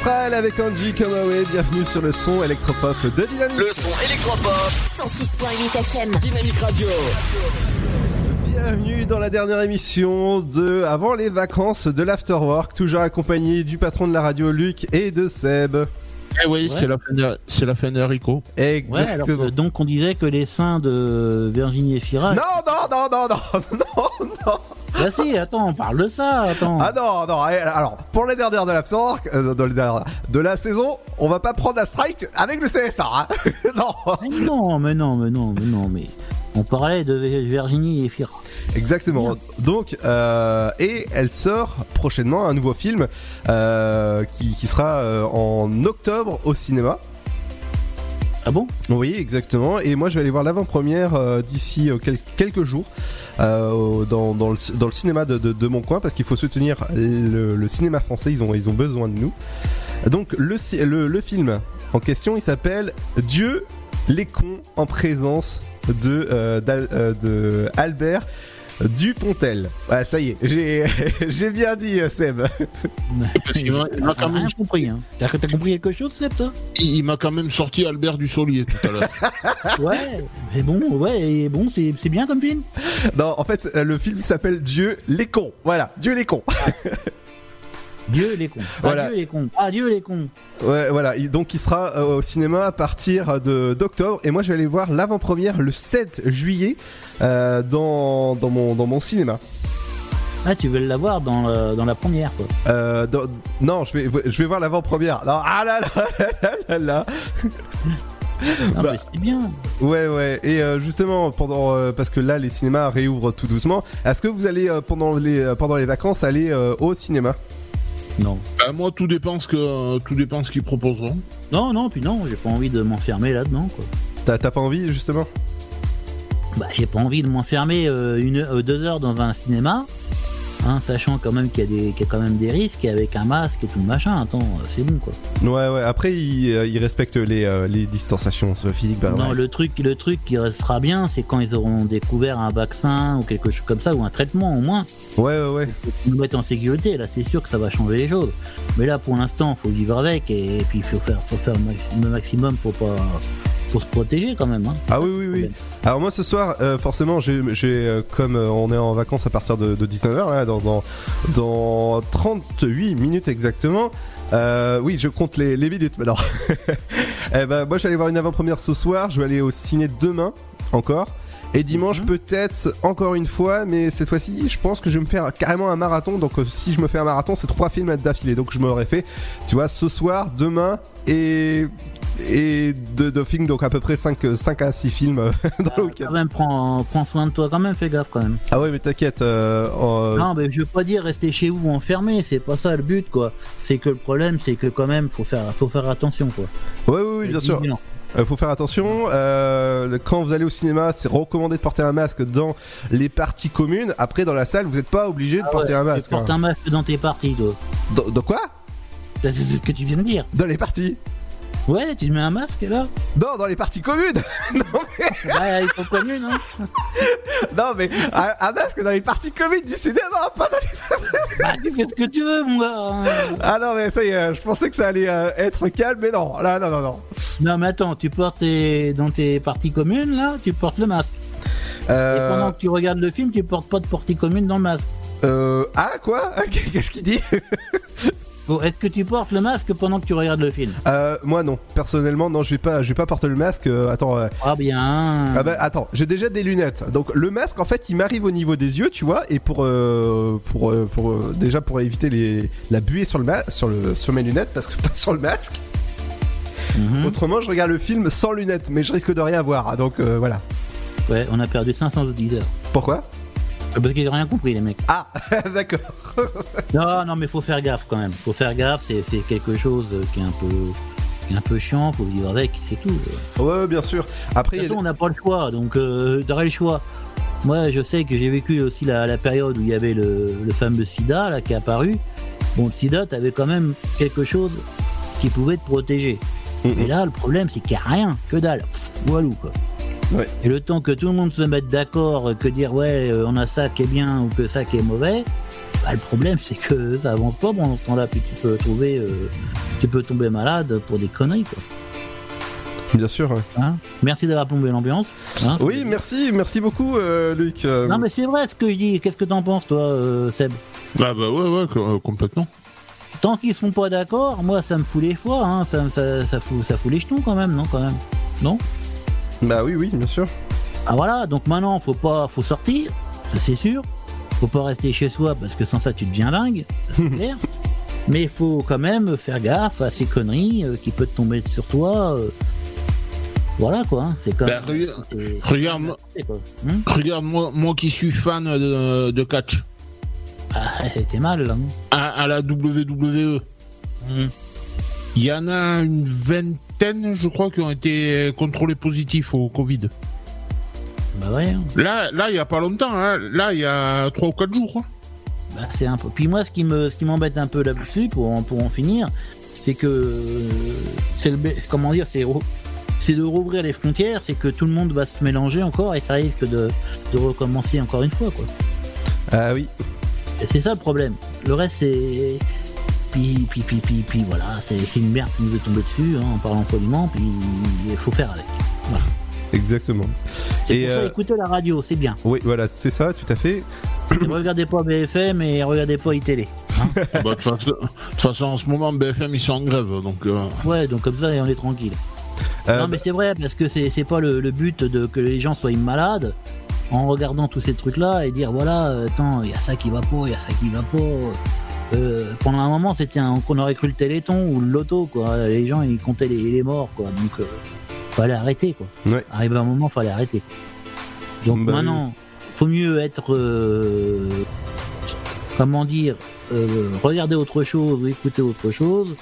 Avec Angie Come Away, bienvenue sur le son électropop de Dynamique. Le son électropop. 106.8 FM. Dynamique Radio. Bienvenue dans la dernière émission de Avant les vacances de l'Afterwork, toujours accompagné du patron de la radio Luc et de Seb. Eh oui, c'est la fin de- c'est la fin d'Enrico. Ouais, alors que- donc on disait que les seins de Virginie Efira. Non, non, non, non, non, <laughs> non, non. Bah si, attends, on parle de ça, attends. Ah non, non, eh, alors, pour les dernières de l'Afterwork, euh, de la saison, on va pas prendre un strike avec le CSA, hein. <laughs> non. Mais non, mais non, mais non, mais non, mais on parlait de Virginie Efira. Exactement. Donc, euh, et elle sort prochainement un nouveau film euh, qui, qui sera euh, en octobre au cinéma. Ah bon? Oui, exactement. Et moi, je vais aller voir l'avant-première euh, d'ici euh, quel- quelques jours euh, dans, dans, le, dans le cinéma de, de- de mon coin parce qu'il faut soutenir le, le cinéma français. Ils ont, ils ont besoin de nous. Donc, le, le film en question, il s'appelle Dieu les cons en présence de, euh, euh, de Albert Dupontel. Ouais, ça y est, j'ai, <laughs> j'ai bien dit, euh, Seb. <laughs> Parce qu'il m'a- il m'a quand Ah, même- compris. Hein. T'as t'as compris quelque chose, Seb, toi Il, il m'a quand même sorti Albert Dussolier tout à l'heure. <laughs> Ouais, mais bon, ouais, et bon, c'est c'est bien comme film. Non, en fait, euh, le film s'appelle Dieu les cons. Voilà, Dieu les cons. Dieu les cons. Voilà. Adieu les cons. Adieu les cons. Ouais, voilà. Il- Donc, il sera euh, au cinéma à partir de d'octobre. Et moi, je vais aller voir l'avant-première le 7 juillet euh, dans, dans, mon, dans mon cinéma. Ah, tu veux l'avoir dans, le- dans la première, quoi. Euh, dans- non, je vais, je vais voir l'avant-première. Ah <laughs> là là là là là. Ah, Bah, mais c'est bien. Ouais, ouais. Et euh, justement, pendant euh, parce que là, les cinémas réouvrent tout doucement. Est-ce que vous allez euh, pendant les euh, pendant les vacances aller euh, au cinéma? Non. Bah, moi, tout dépend ce que tout dépend ce qu'ils proposeront. Non, non, puis non, j'ai pas envie de m'enfermer là-dedans, quoi. T'as t'as pas envie justement? Bah, j'ai pas envie de m'enfermer euh, une, euh, deux heures dans un cinéma, hein, sachant quand même qu'il y, a des- qu'il y a quand même des risques et avec un masque et tout le machin. Attends, euh, c'est bon, quoi. Ouais, ouais. Après, ils, euh, ils respectent les, euh, les distanciations physiques. Bah, non, bref. le truc, le truc qui restera bien, c'est quand ils auront découvert un vaccin ou quelque chose comme ça, ou un traitement au moins. Ouais, ouais, ouais. Pour nous mettre en sécurité, là, c'est sûr que ça va changer les choses. Mais là, pour l'instant, faut vivre avec et, puis il faut faire, faut faire le maxi- le maximum pour pas, pour se protéger quand même. Hein. Ah oui, oui, oui. Alors moi ce soir, euh, forcément, j'ai, euh, comme euh, on est en vacances à partir de, 19h, là, dans, dans, dans 38 minutes exactement, oui, je compte les, les minutes maintenant. <laughs> eh ben, moi je vais aller voir une avant-première ce soir, je vais aller au ciné demain encore. Et dimanche peut-être encore une fois, mais cette fois-ci, je pense que je vais me faire carrément un marathon. Donc euh, si je me fais un marathon, c'est trois films d'affilée. Donc je m'aurais fait, tu vois, ce soir, demain et et de, de films, donc à peu près 5, 5 à 6 films euh, <laughs> dans le week-end. Quand même, prends, prends soin de toi quand même, fais gaffe quand même. Ah ouais, mais t'inquiète. euh, euh, Non, mais je veux pas dire rester chez vous enfermé, c'est pas ça le but, quoi. C'est que le problème, c'est que quand même, faut faire, faut faire attention, quoi. Ouais, oui, oui, bien sûr. vigilant. Euh, faut faire attention. euh, quand vous allez au cinéma, c'est recommandé de porter un masque dans les parties communes. Après, dans la salle, vous n'êtes pas obligé de Ah porter ouais, un tu masque. portes hein. un masque dans tes parties, toi. Dans, dans quoi? C'est ce que tu viens de dire. Dans les parties Ouais, tu mets un masque là Non, dans les parties communes <laughs> Non, mais. Ouais, ils sont connus, non <laughs> Non, mais un, un masque dans les parties communes du cinéma, pas dans les. Bah, tu fais ce que tu veux, mon gars. Ah non, mais ça y est, je pensais que ça allait euh, être calme, mais non. Là, non, non, non. Non, mais attends, tu portes tes... dans tes parties communes, là, tu portes le masque. Euh, Et pendant que tu regardes le film, tu portes pas de partie commune dans le masque. Euh. Ah, quoi? <laughs> Qu'est-ce qu'il dit? Bon, est-ce que tu portes le masque pendant que tu regardes le film Euh, moi non, personnellement non, je vais pas, je vais pas porter le masque. euh, attends, euh, Ah bien. ah bah, attends, j'ai déjà des lunettes. Donc le masque en fait, il m'arrive au niveau des yeux, tu vois, et pour euh, pour euh, pour déjà pour éviter les la buée sur le sur le sur mes lunettes parce que <laughs> pas sur le masque. Mhm. Autrement, je regarde le film sans lunettes, mais je risque de rien voir. Donc euh, voilà. Ouais, on a perdu 500 auditeurs. Pourquoi? Parce qu'ils ont rien compris, les mecs. Ah, <laughs> d'accord. Non, non, mais faut faire gaffe quand même. Faut faire gaffe, c'est c'est quelque chose euh, qui est un peu, qui est un peu chiant, faut vivre avec, c'est tout. Ouais, ouais, bien sûr. Après, De toute a façon, on n'a pas le choix, donc euh, <laughs> le choix. Moi, je sais que j'ai vécu aussi la, la période où il y avait le, le fameux sida là, qui est apparu. Bon, le sida, t'avais quand même quelque chose qui pouvait te protéger. Mais là, le problème, c'est qu'il n'y a rien, que dalle. Pff, Walou, quoi. Ouais. Et le temps que tout le monde se mette d'accord, que dire ouais, euh, on a ça qui est bien ou que ça qui est mauvais, bah, le problème, c'est que ça avance pas pendant ce temps-là. Puis tu peux trouver, euh, tu peux tomber malade pour des conneries, quoi. Bien sûr. ouais. Hein? Merci d'avoir plombé l'ambiance. hein? Oui, merci, merci beaucoup, euh, Luc. Euh, Non mais c'est vrai ce que je dis. Qu'est-ce que t'en penses toi, euh, Seb? Ah bah ouais, ouais, co- complètement. Tant qu'ils sont pas d'accord, moi ça me fout les foies. Hein. Ça, ça, ça fout, ça fout les jetons quand même, non quand même? Non? Bah oui, oui, bien sûr. Ah voilà. Donc maintenant faut pas, faut sortir. Ça c'est sûr. Faut pas rester chez soi parce que sans ça tu deviens dingue. C'est <laughs> clair. Mais il faut quand même faire gaffe à ces conneries euh, qui peuvent tomber sur toi. euh. Voilà quoi. hein. C'est comme. Bah, regarde, regarde, moi-. Hum regarde moi, moi qui suis fan de, de catch ah, <laughs> t'es mal là. non à, à la WWE. Hum. Il y en a une vingtaine je crois, qui ont été contrôlés positifs au Covid. Bah ouais. hein. Là, là, il y a pas longtemps. hein. Là, il y a trois ou quatre jours. hein. Bah, c'est un peu. Puis moi, ce qui me, ce qui m'embête un peu là-dessus, pour, en- pour en finir, c'est que euh, c'est le, comment dire, c'est c'est de rouvrir les frontières, c'est que tout le monde va se mélanger encore et ça risque de, de recommencer encore une fois, quoi. Ah oui. Et c'est ça le problème. Le reste, c'est puis, puis, puis, puis, puis voilà, c'est une merde qui nous est tombée dessus, hein, en parlant poliment, puis il faut faire avec. Voilà. Exactement. C'est Et pour ça, euh, écoutez la radio, c'est bien. oui, voilà, c'est ça, tout à fait. Et regardez pas BFM et regardez pas. Bah, De toute façon, de toute façon, en ce moment, BFM, ils sont en grève. Donc, euh, Ouais, donc comme ça, on est tranquille. Euh, non, mais c'est vrai, parce que c'est pas le, le but de que les gens soient malades en regardant tous ces trucs-là et dire voilà, euh, attends, il y a ça qui va pas, il y a ça qui va pas. Euh, pendant un moment, c'était un qu'on aurait cru le Téléthon ou le Loto, quoi. Les gens, ils comptaient les, les morts, quoi. Donc, euh, fallait arrêter, quoi. Ouais. Arrivé un moment, fallait arrêter. Donc Bah maintenant, faut mieux être, euh, comment dire, euh, regarder autre chose ou écouter autre chose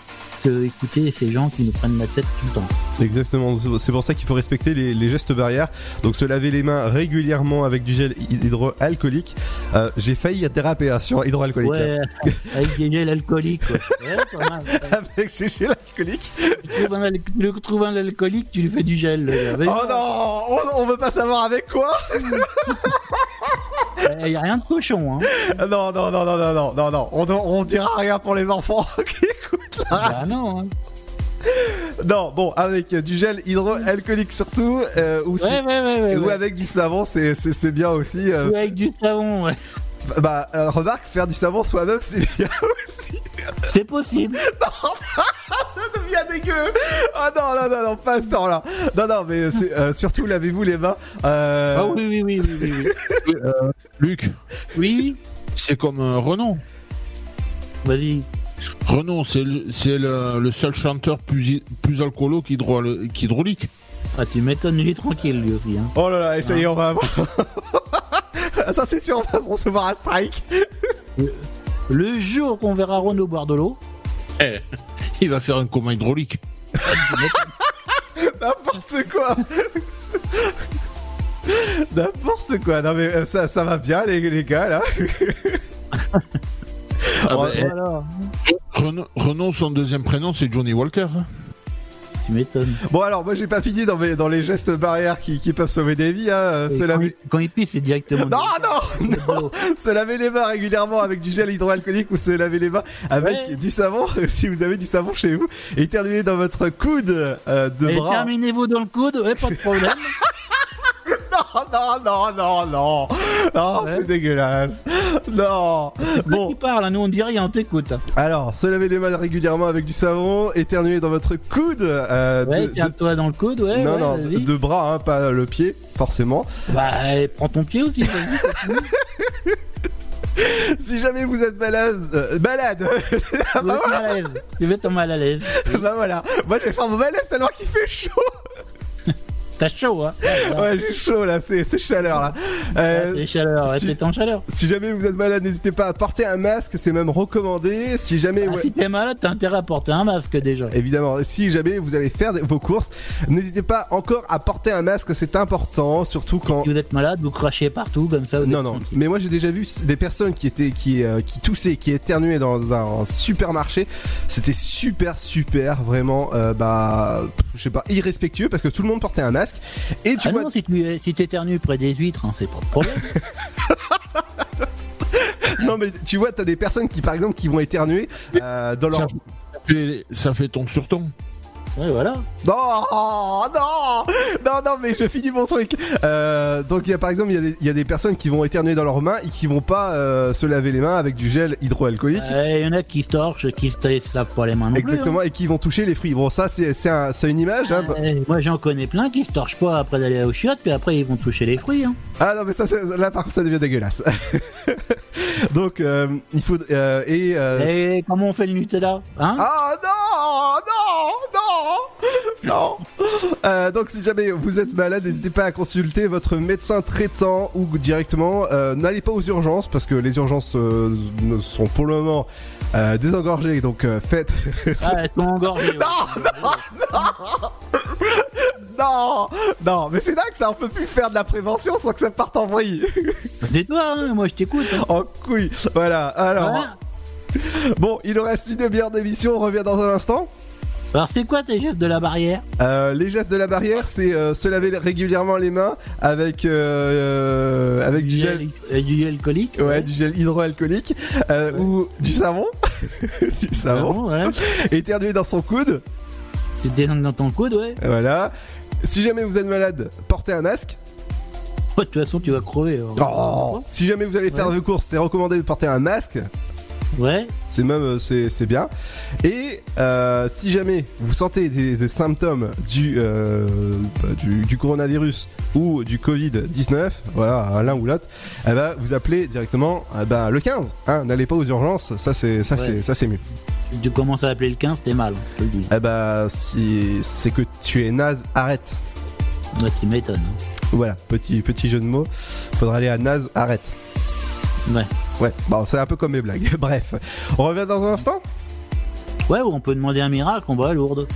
que écouter ces gens qui nous prennent la tête tout le temps. Exactement, C'est- pour ça qu'il faut respecter les, les gestes barrières. Donc se laver les mains régulièrement avec du gel hydroalcoolique. Euh, J'ai failli déraper hein, sur hydroalcoolique. Ouais, avec. Quoi. <laughs> Ouais, pas mal. avec des gels alcooliques. Tu trouves un, al- tu le alcoolique, tu lui fais du gel. Oh non, on, on veut pas savoir avec quoi <laughs> Il n'y a rien de cochon. Hein. Non, non, non, non, non, non, non, non. On, on dira rien pour les enfants <laughs> <laughs> la Bah non. Hein. Non, bon, avec euh, du gel hydroalcoolique surtout, euh, ou, si- Ouais, ouais, ouais, ouais, ou avec du savon, c'est c'est- c'est bien aussi. euh. Ou avec du savon, ouais. Bah, euh, remarque, faire du savon soi-même, <laughs> c'est bien aussi. C'est possible. <laughs> ça devient dégueu. Oh non, non, non, non, pas à ce temps-là. Non, non, mais c'est, euh, surtout lavez-vous les mains. Euh... Ah oui, oui, oui, oui, oui. oui. euh, Luc, Oui, c'est comme euh, Renaud. vas-y. Renaud, c'est le, c'est le, le seul chanteur plus, plus alcoolo qu'hydraulique. Ah, tu m'étonnes, il est tranquille lui aussi. Hein. Oh là là, et ça y est, on va avoir. ça, c'est sûr, on va se recevoir un strike. Le jour qu'on verra Renaud boire de l'eau, Eh, il va faire un coma hydraulique. <laughs> N'importe quoi. N'importe quoi. Non, mais euh, ça, ça va bien, les, les gars, là. <laughs> <laughs> Ah bah, eh, voilà. Renaud, Renaud, son deuxième prénom, c'est Johnny Walker. Tu m'étonnes. Bon, alors, moi, j'ai pas fini dans, mes- dans les gestes barrières qui, qui peuvent sauver des vies. Hein. Se quand, laver... il, quand il pisse, c'est directement. Non, non, non Se laver les mains régulièrement avec du gel hydroalcoolique ou se laver les mains avec Ouais. du savon, <laughs> si vous avez du savon chez vous. Éternuer dans votre coude euh, de Et bras. terminez-vous dans le coude, ouais, pas de problème. <laughs> Non, non, non, non, non. Non, Ouais. c'est dégueulasse. Non. Bon. Qui parle, hein, nous on dit rien, on t'écoute. alors, se laver les mains régulièrement avec du savon, éternuer dans votre coude. euh, Ouais, de- tiens-toi dans le coude, ouais. non, ouais, non, de bras, hein, pas le pied, forcément. Bah, eh, prends ton pied aussi, vas-y. <laughs> Si jamais vous êtes malade, euh, malade, Tu veux être mal à l'aise. Tu veux être mal à l'aise. <laughs> bah voilà. Moi, je vais faire mon malaise alors qu'il fait chaud. T'as chaud, hein. Ouais, j'ai chaud là, c'est chaleur là. Euh, C'est chaleur, ouais, si- en chaleur. Si jamais vous êtes malade, n'hésitez pas à porter un masque, c'est même recommandé. Si jamais, Ah, ouais, Si t'es malade, t'as intérêt à porter un masque déjà. évidemment, si jamais vous allez faire vos courses, n'hésitez pas encore à porter un masque, c'est important, surtout quand. Si vous êtes malade, vous crachez partout comme ça. vous Non non, tranquille. mais moi j'ai déjà vu des personnes qui étaient qui euh, qui toussaient, qui éternuaient dans un supermarché. C'était super super vraiment euh, bah je sais pas irrespectueux parce que tout le monde portait un masque et tu Ah vois non, si tu si t'éternues près des huîtres, hein, c'est pas de problème. <laughs> non mais tu vois t'as des personnes qui par exemple qui vont éternuer euh, dans leur Ça, fait, ça fait ton sur ton. Ouais, voilà. Non, non, non, non, mais je finis mon truc. Euh, donc il y a par exemple, il y, a des- il y a des personnes qui vont éternuer dans leurs mains et qui vont pas euh, se laver les mains avec du gel hydroalcoolique. Il y en a qui se torchent, qui se lavent pas les mains non plus, Exactement, et qui vont toucher les fruits. Bon, ça, c'est c'est un- une image. hein. hein. Moi j'en connais plein qui se torchent pas après d'aller au chiottes, puis après ils vont toucher les fruits. Hein. Ah non, mais ça, c'est- là, par contre, ça devient dégueulasse. <laughs> <laughs> donc, euh, il faut. euh, et. euh, Et comment on fait le Nutella hein? Ah non, non non, non. Euh, donc si jamais vous êtes malade, n'hésitez pas à consulter votre médecin traitant ou directement. N'allez pas aux urgences parce que les urgences sont pour le moment désengorgées. Donc faites. Ah, elles sont engorgées. ouais. <laughs> non, non, mais c'est là que ça on peut plus faire de la prévention sans que ça parte en vrille. C'est toi, hein, moi je t'écoute. hein. En couille. Voilà. Alors. Voilà. Bon, il nous reste une demi-heure d'émission. On revient dans un instant. Alors c'est quoi tes gestes de la barrière? Euh, les gestes de la barrière, c'est euh, se laver régulièrement les mains avec euh, avec du gel, du gel alcoolique ouais, du gel hydroalcoolique ou du savon, <laughs> du savon, ouais. éternuer dans son coude. Tu te dans ton coude, ouais. Voilà. Si jamais vous êtes malade, portez un masque. Ouais, De toute façon, tu vas crever. hein. Oh si jamais vous allez faire Ouais. vos courses, c'est recommandé de porter un masque. Ouais. C'est même euh, c'est c'est bien. Et euh, si jamais vous sentez des, des symptômes du, euh, bah, du du coronavirus ou du Covid 19, voilà l'un ou l'autre, eh ben, vous appelez directement eh ben, le 15. Hein, N'allez pas aux urgences, ça c'est ça Ouais. c'est ça c'est mieux. Tu commences à appeler le 15, t'es mal, je te le dis. Eh ben si c'est que tu es naze, arrête. Ouais, tu m'étonnes. Voilà, petit petit jeu de mots. Faudra aller à naze, arrête. Ouais. Ouais, bon, c'est un peu comme mes blagues. <laughs> Bref, on revient dans un instant? Ouais, ou on peut demander un miracle, on va à Lourdes.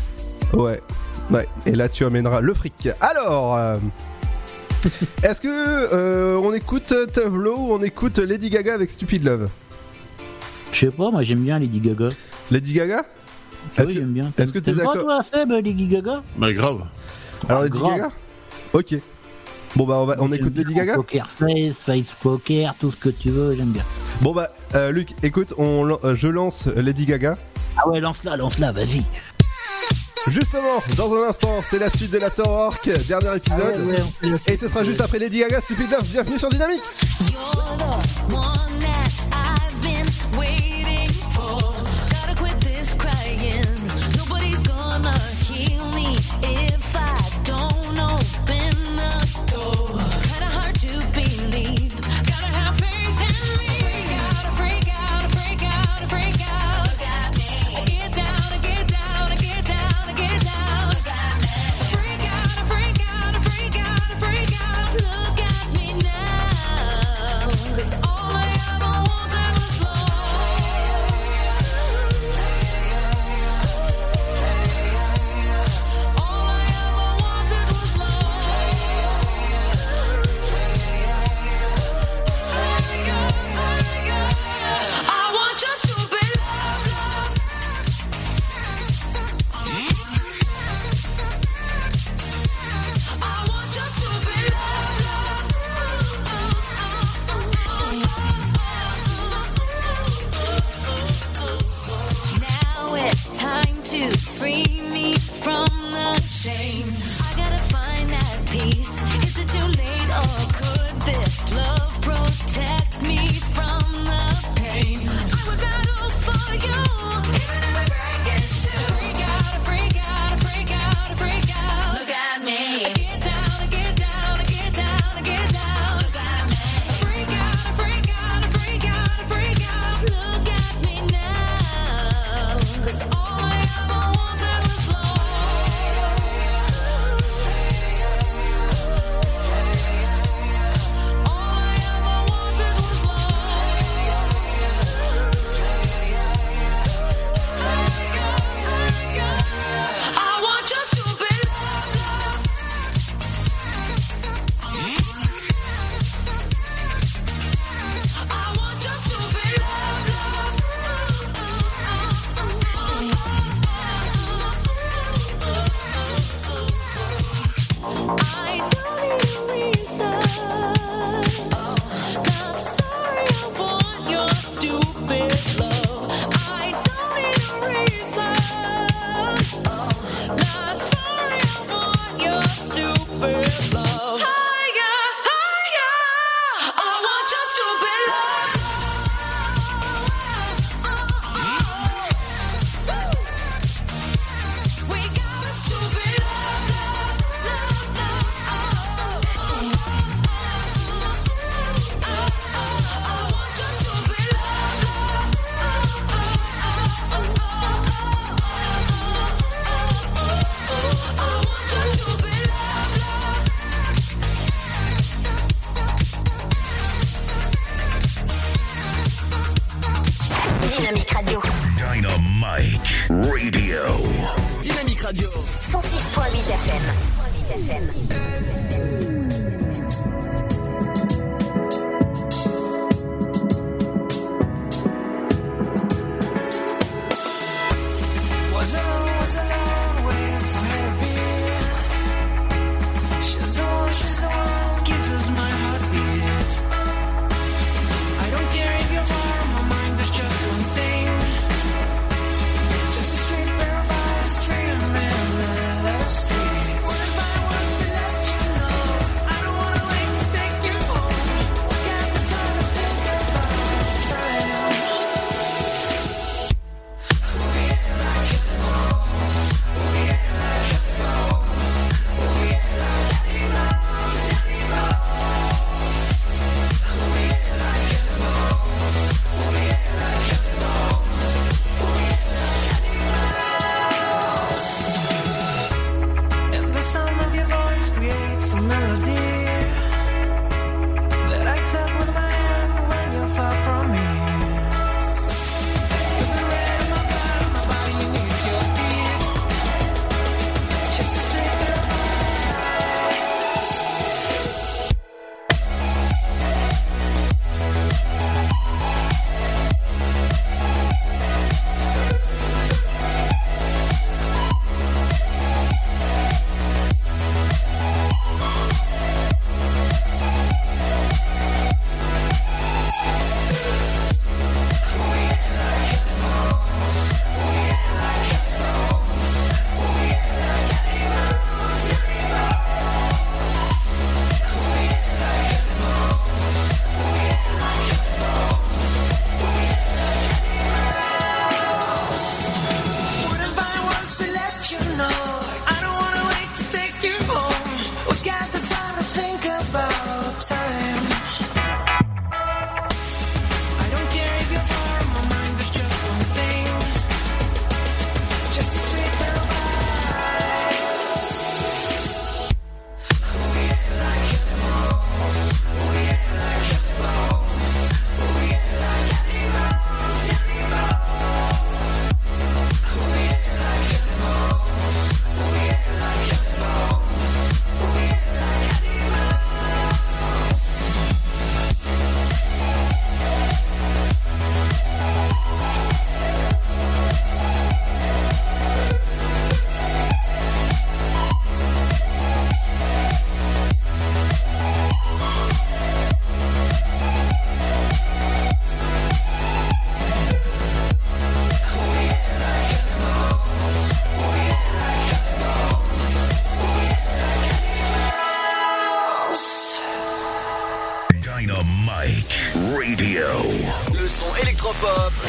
Ouais, ouais. Et là, tu amèneras le fric. Alors, euh, est-ce que euh, on écoute Tove Lo ou on écoute Lady Gaga avec Stupid Love? Je sais pas, moi j'aime bien Lady Gaga. Lady Gaga? Est-ce Oui, que- j'aime bien. est-ce que t'es d'accord? toi, Seb, Lady Gaga? Bah grave. Alors Lady grave. Gaga? Ok. Bon bah on, va, on écoute Lady Gaga Poker face, face poker, tout ce que tu veux, j'aime bien. Bon bah euh, Luc, écoute, on, euh, je lance Lady Gaga. Ah ouais, lance-la, lance-la, vas-y. Justement, dans un instant, c'est la suite de l'Afterwork, dernier épisode. Ah ouais, ouais, Et ce sera juste après Lady Gaga, Stupid Love. Bienvenue sur Dynamique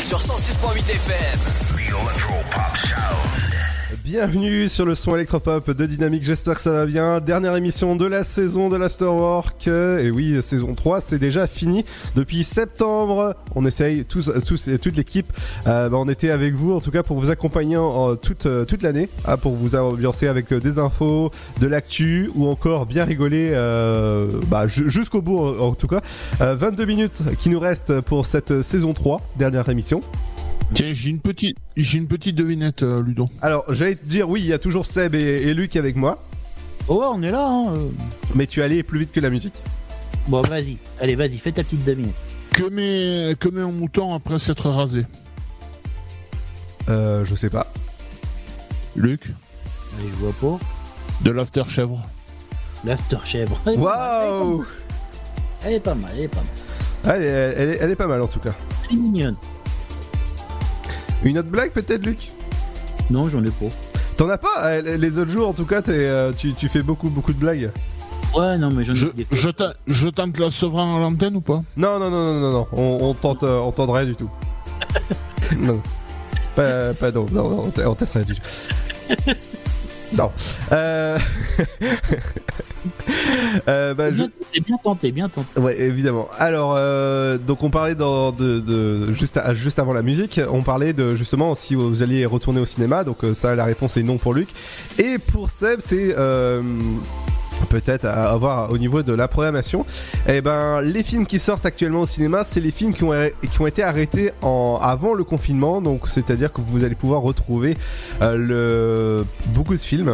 sur 106.8 FM. Bienvenue sur le son électropop de Dynamique, j'espère que ça va bien. Dernière émission de la saison de l'Afterwork. Et oui, saison 3, c'est déjà fini. Depuis septembre, on essaye, tous, tous toute l'équipe, euh, bah, on était avec vous en tout cas pour vous accompagner en, toute, euh, toute l'année, hein, pour vous ambiancer avec euh, des infos, de l'actu ou encore bien rigoler euh, bah, ju- jusqu'au bout en, tout cas. Euh, 22 minutes qui nous restent pour cette saison 3, dernière émission. Tiens, j'ai une petite, j'ai une petite devinette, euh, Ludo. Alors, j'allais te dire, oui, il y a toujours Seb et, et Luc avec moi. Oh, on est là, hein. euh. Mais tu allais plus vite que la musique. Bon, vas-y. Allez, vas-y, fais ta petite devinette. Que met, que met un mouton après s'être rasé? Euh, je sais pas. Luc? Allez, je vois pas. De l'after chèvre. L'after chèvre. Elle est pas mal, Waouh Elle est pas mal, elle est pas mal. elle, est- elle est- elle est pas mal en tout cas. Elle est mignonne. Une autre blague peut-être, Luc? Non, j'en ai pas. T'en as pas? Euh, Les autres jours, en tout cas, euh, tu, tu fais beaucoup, beaucoup de blagues. Ouais, non, mais j'en ai Je, je, tente- je tente la Sevran à l'antenne ou pas? Non, non, non, non, non, non. On, on tente, euh, on tente rien du tout. <laughs> non. Pas, pas non, non, non, on te- on teste rien du tout. <laughs> Non. Euh... <laughs> euh, bah, je... C'est bien tenté, bien tenté. Ouais, évidemment. Alors, euh, donc on parlait dans, de, de juste, à- juste avant la musique, on parlait de justement si vous alliez retourner au cinéma. Donc euh, ça, la réponse est non pour Luc. Et pour Seb, c'est euh, peut-être à avoir au niveau de la programmation. Et ben, les films qui sortent actuellement au cinéma, c'est les films qui ont, qui ont été arrêtés en, avant le confinement. Donc, c'est-à-dire que vous allez pouvoir retrouver euh, le, beaucoup de films.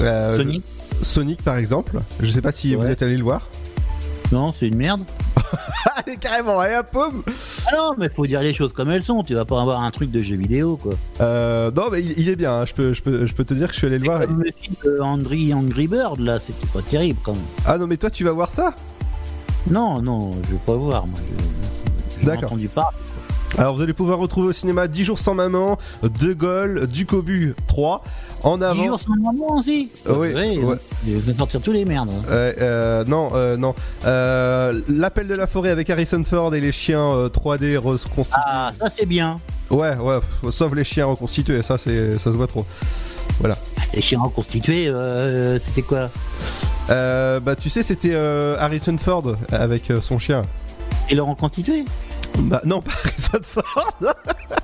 Euh, Sonic. Sonic, par exemple. Je sais pas si vous êtes allé le voir. Non, c'est une merde. <laughs> Allez, carrément, allez, à pomme Ah non, mais faut dire les choses comme elles sont. Tu vas pas avoir un truc de jeu vidéo, quoi. Euh, non, mais il, il est bien. hein. Je, peux, je, peux, je peux te dire que je suis allé le voir. Comme le film de Angry, Angry Bird, là, c'était pas terrible, quand même. Ah non, mais toi, tu vas voir ça? Non, non, je vais pas voir, moi. je- J'ai D'accord. entendu parler. Alors vous allez pouvoir retrouver au cinéma 10 jours sans maman, De Gaulle, Du Cobu 3, en avant. 10 jours sans maman aussi. Oui, Ouais, ouais. Je vais sortir tous les merdes. Euh, euh, non, euh, non. Euh, L'appel de la forêt avec Harrison Ford et les chiens euh, 3D reconstitués. Ah, ça c'est bien. Ouais, ouais, sauf les chiens reconstitués, ça, c'est, ça se voit trop. Voilà. Les chiens reconstitués, euh, c'était quoi? Euh, bah, tu sais, c'était euh, Harrison Ford avec euh, son chien. Et le reconstitué? Bah, non, pas Harrison Ford. <laughs>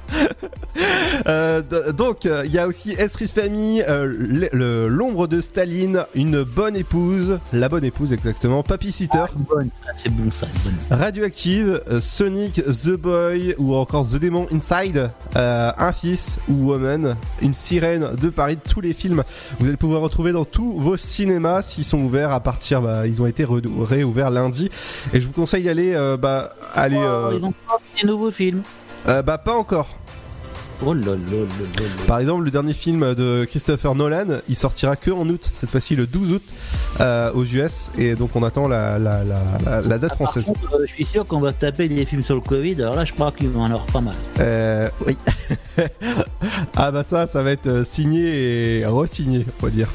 Euh, donc, euh, il y a aussi Esprit de famille, euh, l'ombre de Staline, une bonne épouse, la bonne épouse exactement, Papy Sitter, Bonne, ça, c'est bon ça. bonne. Radioactive, euh, Sonic, The Boy ou encore The Demon Inside, euh, Un fils ou Woman, une sirène de Paris, tous les films vous allez pouvoir retrouver dans tous vos cinémas s'ils sont ouverts à partir, bah, ils ont été réouverts lundi et je vous conseille d'aller, euh, bah, aller, euh, Oh, ils ont pas des nouveaux films. euh, bah pas encore. Oh là là là là là. Par exemple, le dernier film de Christopher Nolan, il sortira que en août, cette fois-ci le 12 août euh, aux US, et donc on attend la, la, la, la- date Ah, française. contre, euh, je suis sûr qu'on va se taper des films sur le Covid. Alors là, je crois qu'il va en avoir pas mal. Euh, oui. <laughs> ah bah ça, ça va être euh, signé et re-signé, on va dire.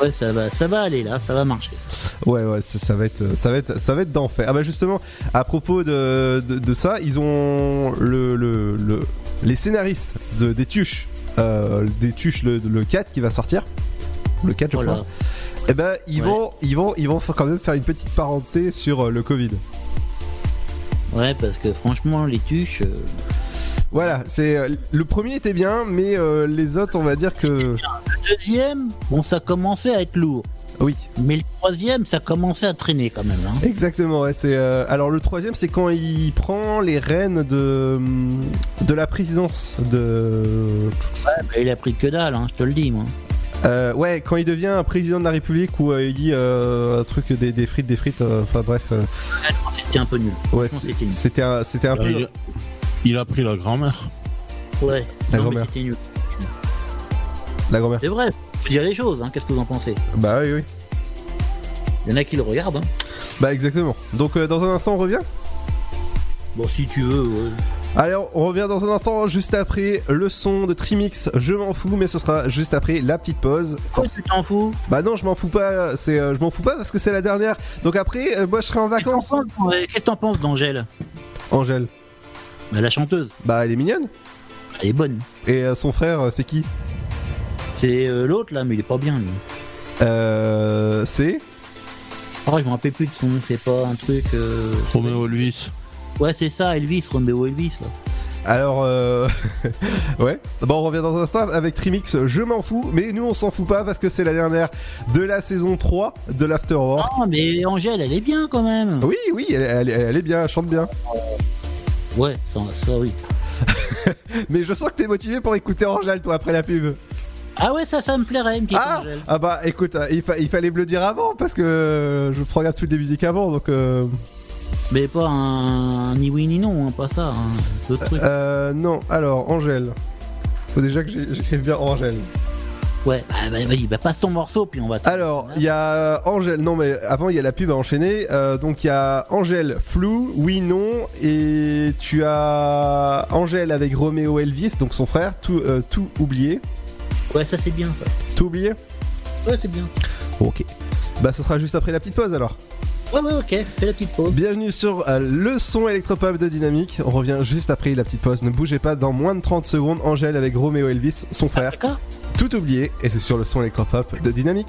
Ouais, ça va, ça va aller là, ça va marcher. ça. Ouais, ouais, ça, ça va être, ça va être, ça va être d'enfer. Ah bah justement, à propos de, de, de ça, ils ont le, le, le- les scénaristes de, des Tuches, euh, des Tuches le, le 4 qui va sortir, le 4 je Voilà. crois. Et ben ils Ouais. vont, ils vont, ils vont quand même faire une petite parenté sur euh, le Covid. Ouais, parce que franchement, les tuches. euh, Voilà, c'est euh, le premier était bien, mais euh, les autres, on va dire que Le deuxième, bon, ça commençait à être lourd. oui. Mais le troisième, ça commençait à traîner quand même. Hein. Exactement, ouais, c'est euh, alors le troisième c'est quand il prend les rênes de de la présidence de Ouais, bah, il a pris que dalle, hein, je te le dis, moi. Euh, ouais quand il devient un président de la République où euh, il dit euh, un truc des, des frites des frites euh, enfin bref euh, C'était un peu nul. ouais c'était un c'était un peu Il, il a pris la grand-mère. Ouais, La grand-mère. la grand-mère. C'est vrai, faut dire les choses, hein. qu'est-ce que vous en pensez? Bah oui oui. Il y en a qui le regardent. Hein. bah exactement. Donc euh, dans un instant on revient? Bon, si tu veux, ouais. alors on revient dans un instant juste après le son de Trimix je m'en fous mais ce sera juste après la petite pause. Pourquoi tu t'en fous? Bah non je m'en fous pas c'est euh, je m'en fous pas parce que c'est la dernière. Donc après euh, moi je serai en vacances. Qu'est-ce que t'en penses d'Angèle? Angèle bah, La chanteuse, bah elle est mignonne elle est bonne. Et euh, son frère, euh, c'est qui? C'est euh, l'autre là, mais il est pas bien lui. Euh. C'est? Oh, je me rappelle plus de son nom, c'est pas un truc. euh, Roméo Elvis. Ouais, c'est ça, Elvis, Romeo Elvis là. Alors, euh. <laughs> ouais. Bon, on revient dans un instant avec Trimix, je m'en fous, mais nous on s'en fout pas parce que c'est la dernière de la saison 3 de l'Afterwork. Non, mais Angèle, elle est bien quand même. Oui, oui, elle, elle- elle est bien, elle chante bien. Ouais, ça, ça oui. <laughs> Mais je sens que t'es motivé pour écouter Angèle, toi, après la pub. Ah ouais, ça, ça me plairait, une petite Ah, Angèle. ah bah écoute, euh, il, fa- il fallait me le dire avant parce que euh, je regarde toutes les musiques avant donc. Euh, Mais pas un ni oui ni non, hein, pas ça. Hein. Euh, non, alors Angèle. Faut déjà que j'écrive bien Angèle. Ouais, bah, bah, vas-y, bah, passe ton morceau, puis on va. Alors, il y a Angèle. Non, mais avant, il y a la pub à enchaîner. Euh, donc, il y a Angèle, flou, oui, non. Et tu as Angèle avec Roméo Elvis, donc son frère, tout, euh, tout oublié. Ouais, ça c'est bien ça. Tout oublié Ouais, c'est bien. Ok. Bah, ce sera juste après la petite pause alors. Ouais, ouais, ok, fais la petite pause. Bienvenue sur euh, le son électropop de Dynamique. On revient juste après la petite pause. Ne bougez pas, dans moins de 30 secondes, Angèle avec Roméo Elvis, son frère. D'accord Tout oublié. Et c'est sur le son électropop de Dynamique.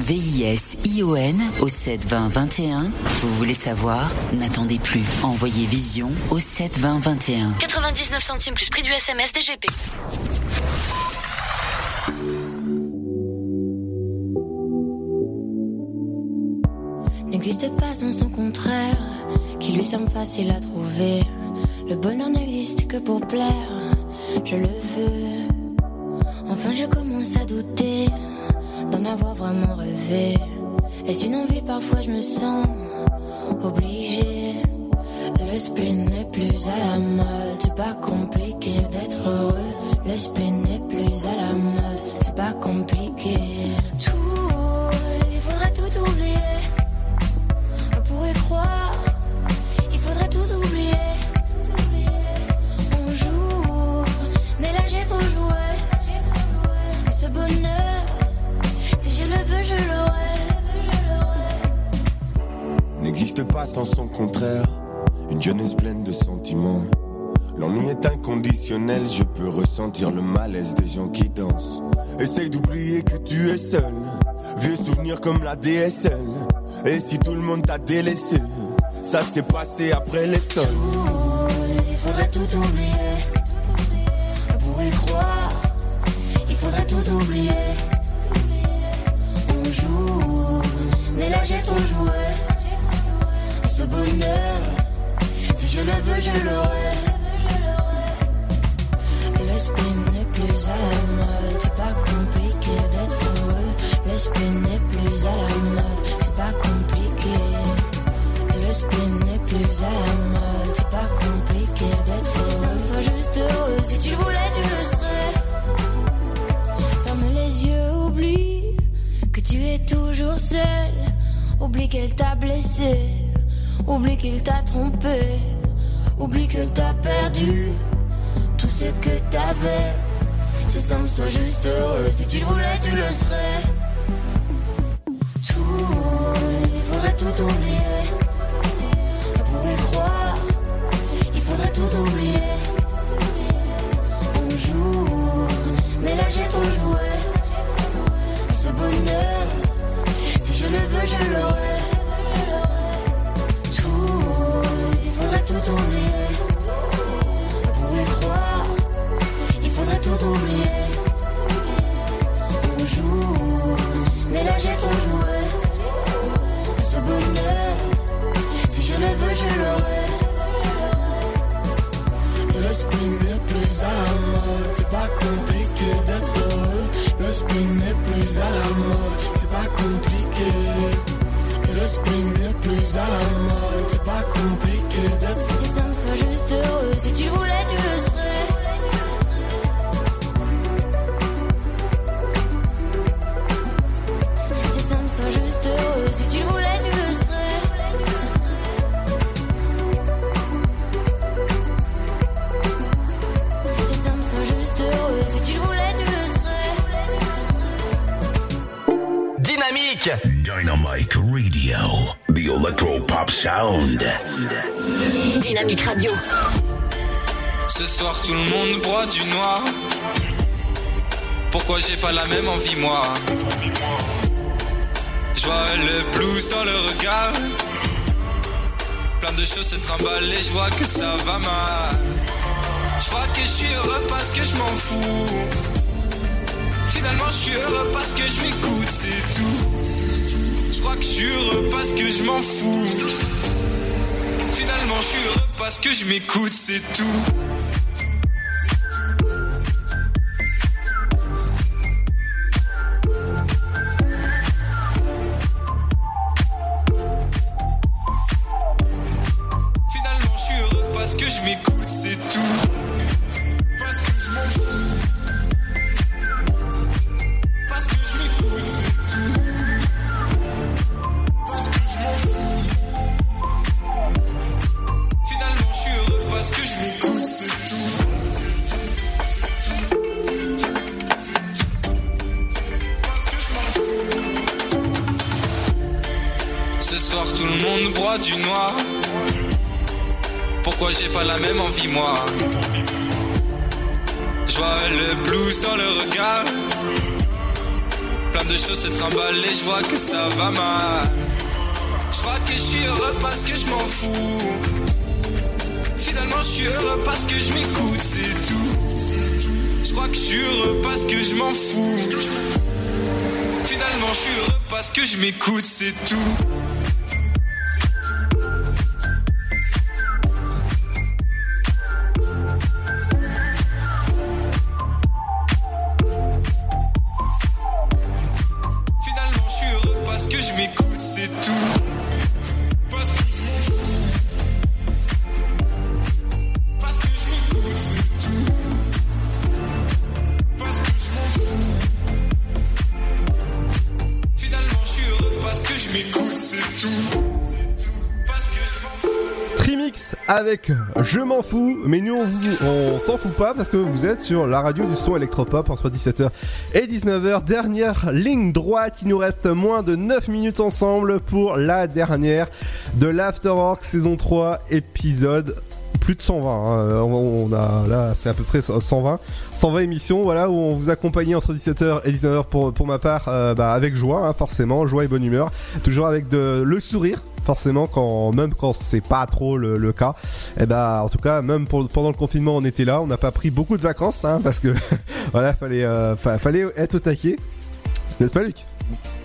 V-I-S-I-O-N au 72021. Vous voulez savoir? N'attendez plus. Envoyez Vision au 72021. 99 centimes plus prix du SMS DGP. N'existe pas sans son contraire, qui lui semble facile à trouver. Le bonheur n'existe que pour plaire, je le veux. Enfin, je commence à douter d'en avoir vraiment rêvé. Est-ce une envie Parfois, je me sens obligée. Le spleen n'est plus à la mode, c'est pas compliqué d'être heureux. Le spleen n'est plus à la mode, c'est pas compliqué. Pas sans son contraire. Une jeunesse pleine de sentiments. L'ennui est inconditionnel, je peux ressentir le malaise des gens qui dansent. Essaye d'oublier que tu es seul. Vieux souvenirs comme la DSL. Et si tout le monde t'a délaissé, ça s'est passé après les sols. Il faudrait tout oublier. On pourrait croire, il faudrait tout oublier. On joue, mais là j'ai trop joué. Ce bonheur, si je le veux, je l'aurai. Le spin n'est plus à la mode, c'est pas compliqué d'être heureux. Le spin n'est plus à la mode, c'est pas compliqué. Le spin n'est plus à la mode, c'est pas compliqué d'être heureux. Si ça me soit juste heureux, si tu le voulais, tu le serais. Ferme les yeux, oublie que tu es toujours seul. Oublie qu'elle t'a blessé, oublie qu'il t'a trompé, oublie que t'as perdu tout ce que t'avais. Si ça me soit juste heureux, si tu le voulais, tu le serais. Tout, il faudrait tout oublier. On pourrait croire, il faudrait tout oublier. On joue, mais là j'ai trop joué. Ce bonheur, si je le veux, je l'aurai. On pourrait croire, il faudrait tout oublier. On joue, mais là j'ai trop joué. Ce bonheur, si je le veux, je l'aurai. Le spin n'est plus à la mode, c'est pas compliqué d'être heureux. Le spin n'est plus à la mode, c'est pas compliqué. Le spin n'est plus à la mode, c'est pas compliqué d'être Dynamic Radio. The Electro Pop Sound. Dynamique Radio. Ce soir tout le monde boit du noir. Pourquoi j'ai pas la même envie moi? Je vois le blues dans le regard. Plein de choses se trimballent et je vois que ça va mal. Je crois que je suis heureux parce que je m'en fous. Finalement je suis heureux parce que je m'écoute, c'est tout. Heureux parce que je m'en fous. Finalement je suis heureux parce que je m'écoute, c'est tout. Je vois que ça va mal. Je crois que je suis heureux parce que je m'en fous. Finalement, je suis heureux parce que je m'écoute, c'est tout. Je crois que je suis heureux parce que je m'en fous. Finalement, je suis heureux parce que je m'écoute, c'est tout. Je m'en fous, mais nous on, s'en fout pas parce que vous êtes sur la radio du son électropop entre 17h et 19h. Dernière ligne droite, il nous reste moins de 9 minutes ensemble pour la dernière de l'Afterwork saison 3 épisode plus de 120 hein. Euh, là c'est à peu près 120 120 émissions voilà où on vous accompagne entre 17h et 19h pour, pour ma part euh, bah, avec joie hein, forcément joie et bonne humeur. Toujours avec de, le sourire forcément quand même quand c'est pas trop le, cas. Et bah en tout cas même pendant le confinement on était là. On n'a pas pris beaucoup de vacances hein, parce que <laughs> voilà fallait euh, fa- fallait être au taquet. N'est-ce pas Luc?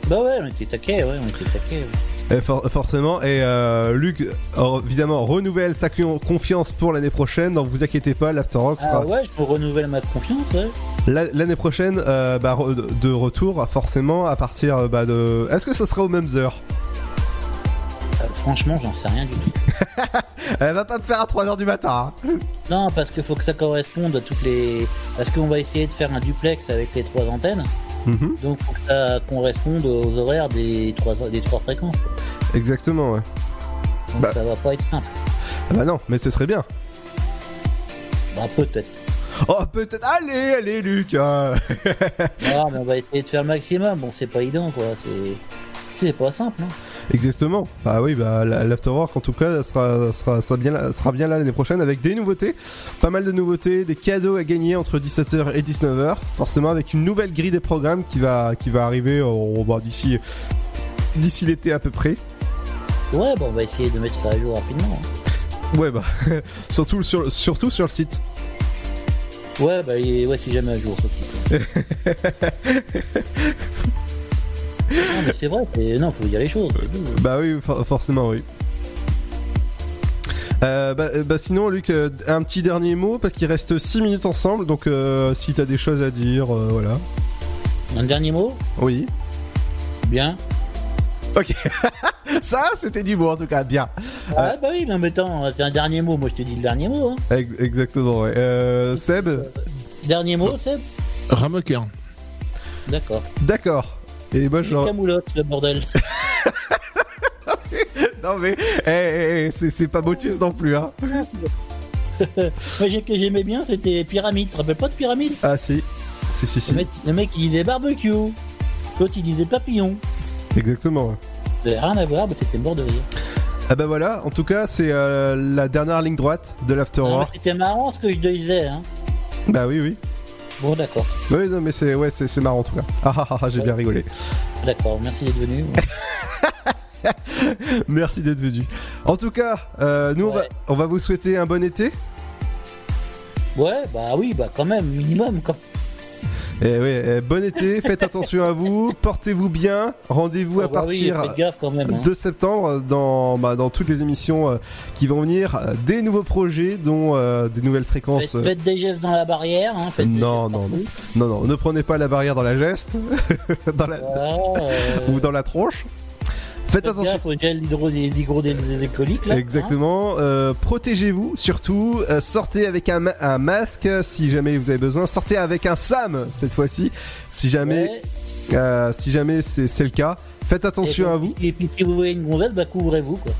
Bah ouais, on était taquet, ouais, on était taquet. Et for- forcément, et euh, Luc, euh, évidemment, renouvelle sa confiance pour l'année prochaine, donc vous inquiétez pas, l'Afterrock sera Ah ouais, je vous renouvelle ma confiance, ouais. la- l'année prochaine euh, bah, re- de retour, forcément, à partir euh, bah, de. Est-ce que ça sera aux mêmes heures? Euh, franchement, j'en sais rien du tout. <laughs> Elle va pas me faire à 3h du matin. hein. Non, parce qu'il faut que ça corresponde à toutes les. Parce qu'on va essayer de faire un duplex avec les trois antennes. Mhm. Donc faut que ça corresponde aux horaires des trois, des trois fréquences. Exactement, ouais. Donc Bah. ça va pas être simple. Ah Bah non, mais ce serait bien. Bah peut-être. Oh, peut-être. Allez, allez, Luc hein. <laughs> Ah, mais on va essayer de faire le maximum. Bon, c'est pas évident quoi. C'est. C'est pas simple, hein. Exactement. Bah oui, bah la- l'Afterwork en tout cas sera, sera, sera bien, là- sera bien là l'année prochaine avec des nouveautés, pas mal de nouveautés, des cadeaux à gagner entre 17h et 19h, forcément avec une nouvelle grille des programmes qui va, qui va arriver euh, bah, d'ici, d'ici l'été à peu près. Ouais, bah on va essayer de mettre ça à jour rapidement. hein. Ouais bah <laughs> surtout sur, surtout sur le site. Ouais, bah ouais, si jamais un jour. <laughs> non, mais c'est vrai, non, faut dire les choses. Bah oui, for- forcément oui. Euh, bah, euh, bah sinon Luc, euh, un petit dernier mot parce qu'il reste 6 minutes ensemble, donc euh, si t'as des choses à dire, euh, voilà. Un dernier mot? Oui. Bien. Ok. <laughs> Ça, c'était du mot en tout cas, bien. Ah bah oui, mais en même temps, c'est un dernier mot. Moi, je te dis le dernier mot. Hein. Ex- Exactement, ouais. Euh, Seb? Dernier mot, Seb? Ramequin. D'accord. D'accord. Et moi. La Camoulotte, le bordel. <laughs> non mais, eh, eh, eh, c'est pas Motus non plus, hein. <laughs> Moi, que j'aimais bien, c'était Pyramide. Tu te rappelles pas de Pyramide? Ah si. Si, si, si. le, mec, le mec, il disait barbecue. L'autre, il disait papillon. Exactement. Ça rien à voir, mais c'était mort de rire. Ah bah voilà, en tout cas, c'est euh, la dernière ligne droite de mais l'Afterwork. C'était marrant ce que je disais. Hein. Bah oui, oui. Bon, d'accord. Oui, non, mais c'est ouais, c'est marrant en tout cas. Ah ah ah, ah, j'ai bien rigolé. D'accord, merci d'être venu. <laughs> Merci d'être venu. En tout cas, euh, nous on, va, on va vous souhaiter un bon été. Ouais, bah oui, bah quand même, minimum. Quoi. Ouais, eh, bon été, faites attention à vous, portez-vous bien. Rendez-vous Ah à bah partir quand même, hein. de septembre dans, bah, dans toutes les émissions euh, qui vont venir, euh, des nouveaux projets, dont euh, des nouvelles fréquences. Faites, faites des gestes dans la barrière. Hein, faites non, non, non, non, non, ne prenez pas la barrière dans la geste, <laughs> dans la, <laughs> ou dans la tronche. Faites attention. gaffe gel hydro des hydrodécoliques là. hein. Exactement. Euh, Protégez-vous, surtout. Euh, sortez avec un, ma- un masque si jamais vous avez besoin. Sortez avec un SAM cette fois-ci, si jamais, Ouais. euh, si jamais c'est le cas. Faites Et attention puis- à vous. Et puis si vous voyez une gonzesse, bah couvrez-vous quoi.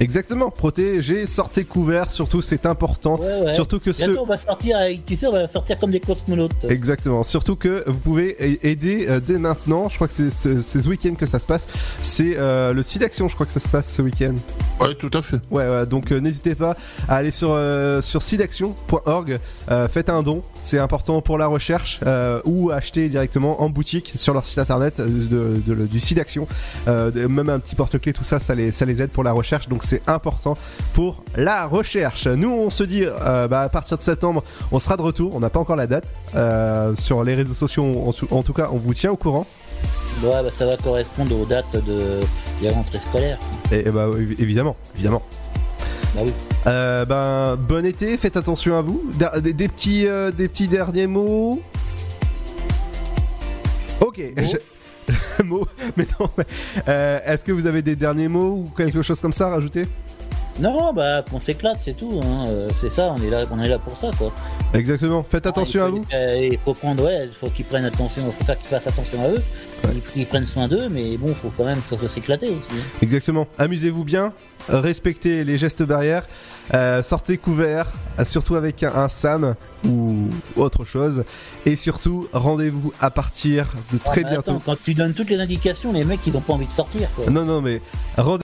Exactement, protégez, sortez couverts, surtout c'est important. Ouais, ouais. Surtout que Bientôt, ce. on va sortir avec, tu sais, on va sortir comme des cosmonautes. Exactement, surtout que vous pouvez aider euh, dès maintenant, je crois que c'est ce week-end que ça se passe, c'est euh, le site d'action, je crois que ça se passe ce week-end. Ouais, tout à fait. Ouais, ouais, donc euh, n'hésitez pas à aller sur, euh, sur sidaction.org, euh, faites un don, c'est important pour la recherche, euh, ou acheter directement en boutique sur leur site internet de, de- du Sidaction, euh, de- même un petit porte-clés, tout ça, ça les, ça les aide pour la recherche, donc c'est important pour la recherche. Nous, on se dit, euh, bah, à partir de septembre, on sera de retour, on n'a pas encore la date, euh, sur les réseaux sociaux, en, tout cas, on vous tient au courant. Ouais, bah, ça va correspondre aux dates de des rentrées scolaires. Et, et bah, évi- évidemment, évidemment. Bah oui. Euh, ben, bon été, faites attention à vous. Des, des petits, euh, des petits derniers mots. Ok. je- <laughs> mots. Mais non. euh, Est-ce que vous avez des derniers mots ou quelque chose comme ça à rajouter? Non, bah qu'on s'éclate, c'est tout. Hein. euh, C'est ça, on est là, on est là pour ça, quoi. Exactement. Faites attention à il faut, vous. euh, Il faut prendre, ouais, il faut qu'ils prennent attention, il faut faire qu'ils fassent attention à eux, qu'ils qu'ils prennent soin d'eux, mais bon, faut quand même, faut, s'éclater aussi. hein. Exactement. Amusez-vous bien. Respectez les gestes barrières. Euh, sortez couverts, euh, surtout avec un, un SAM ou autre chose. Et surtout, rendez-vous à partir de très bientôt. attends, quand tu donnes toutes les indications, les mecs, ils ont pas envie de sortir, quoi. Non, non, mais rendez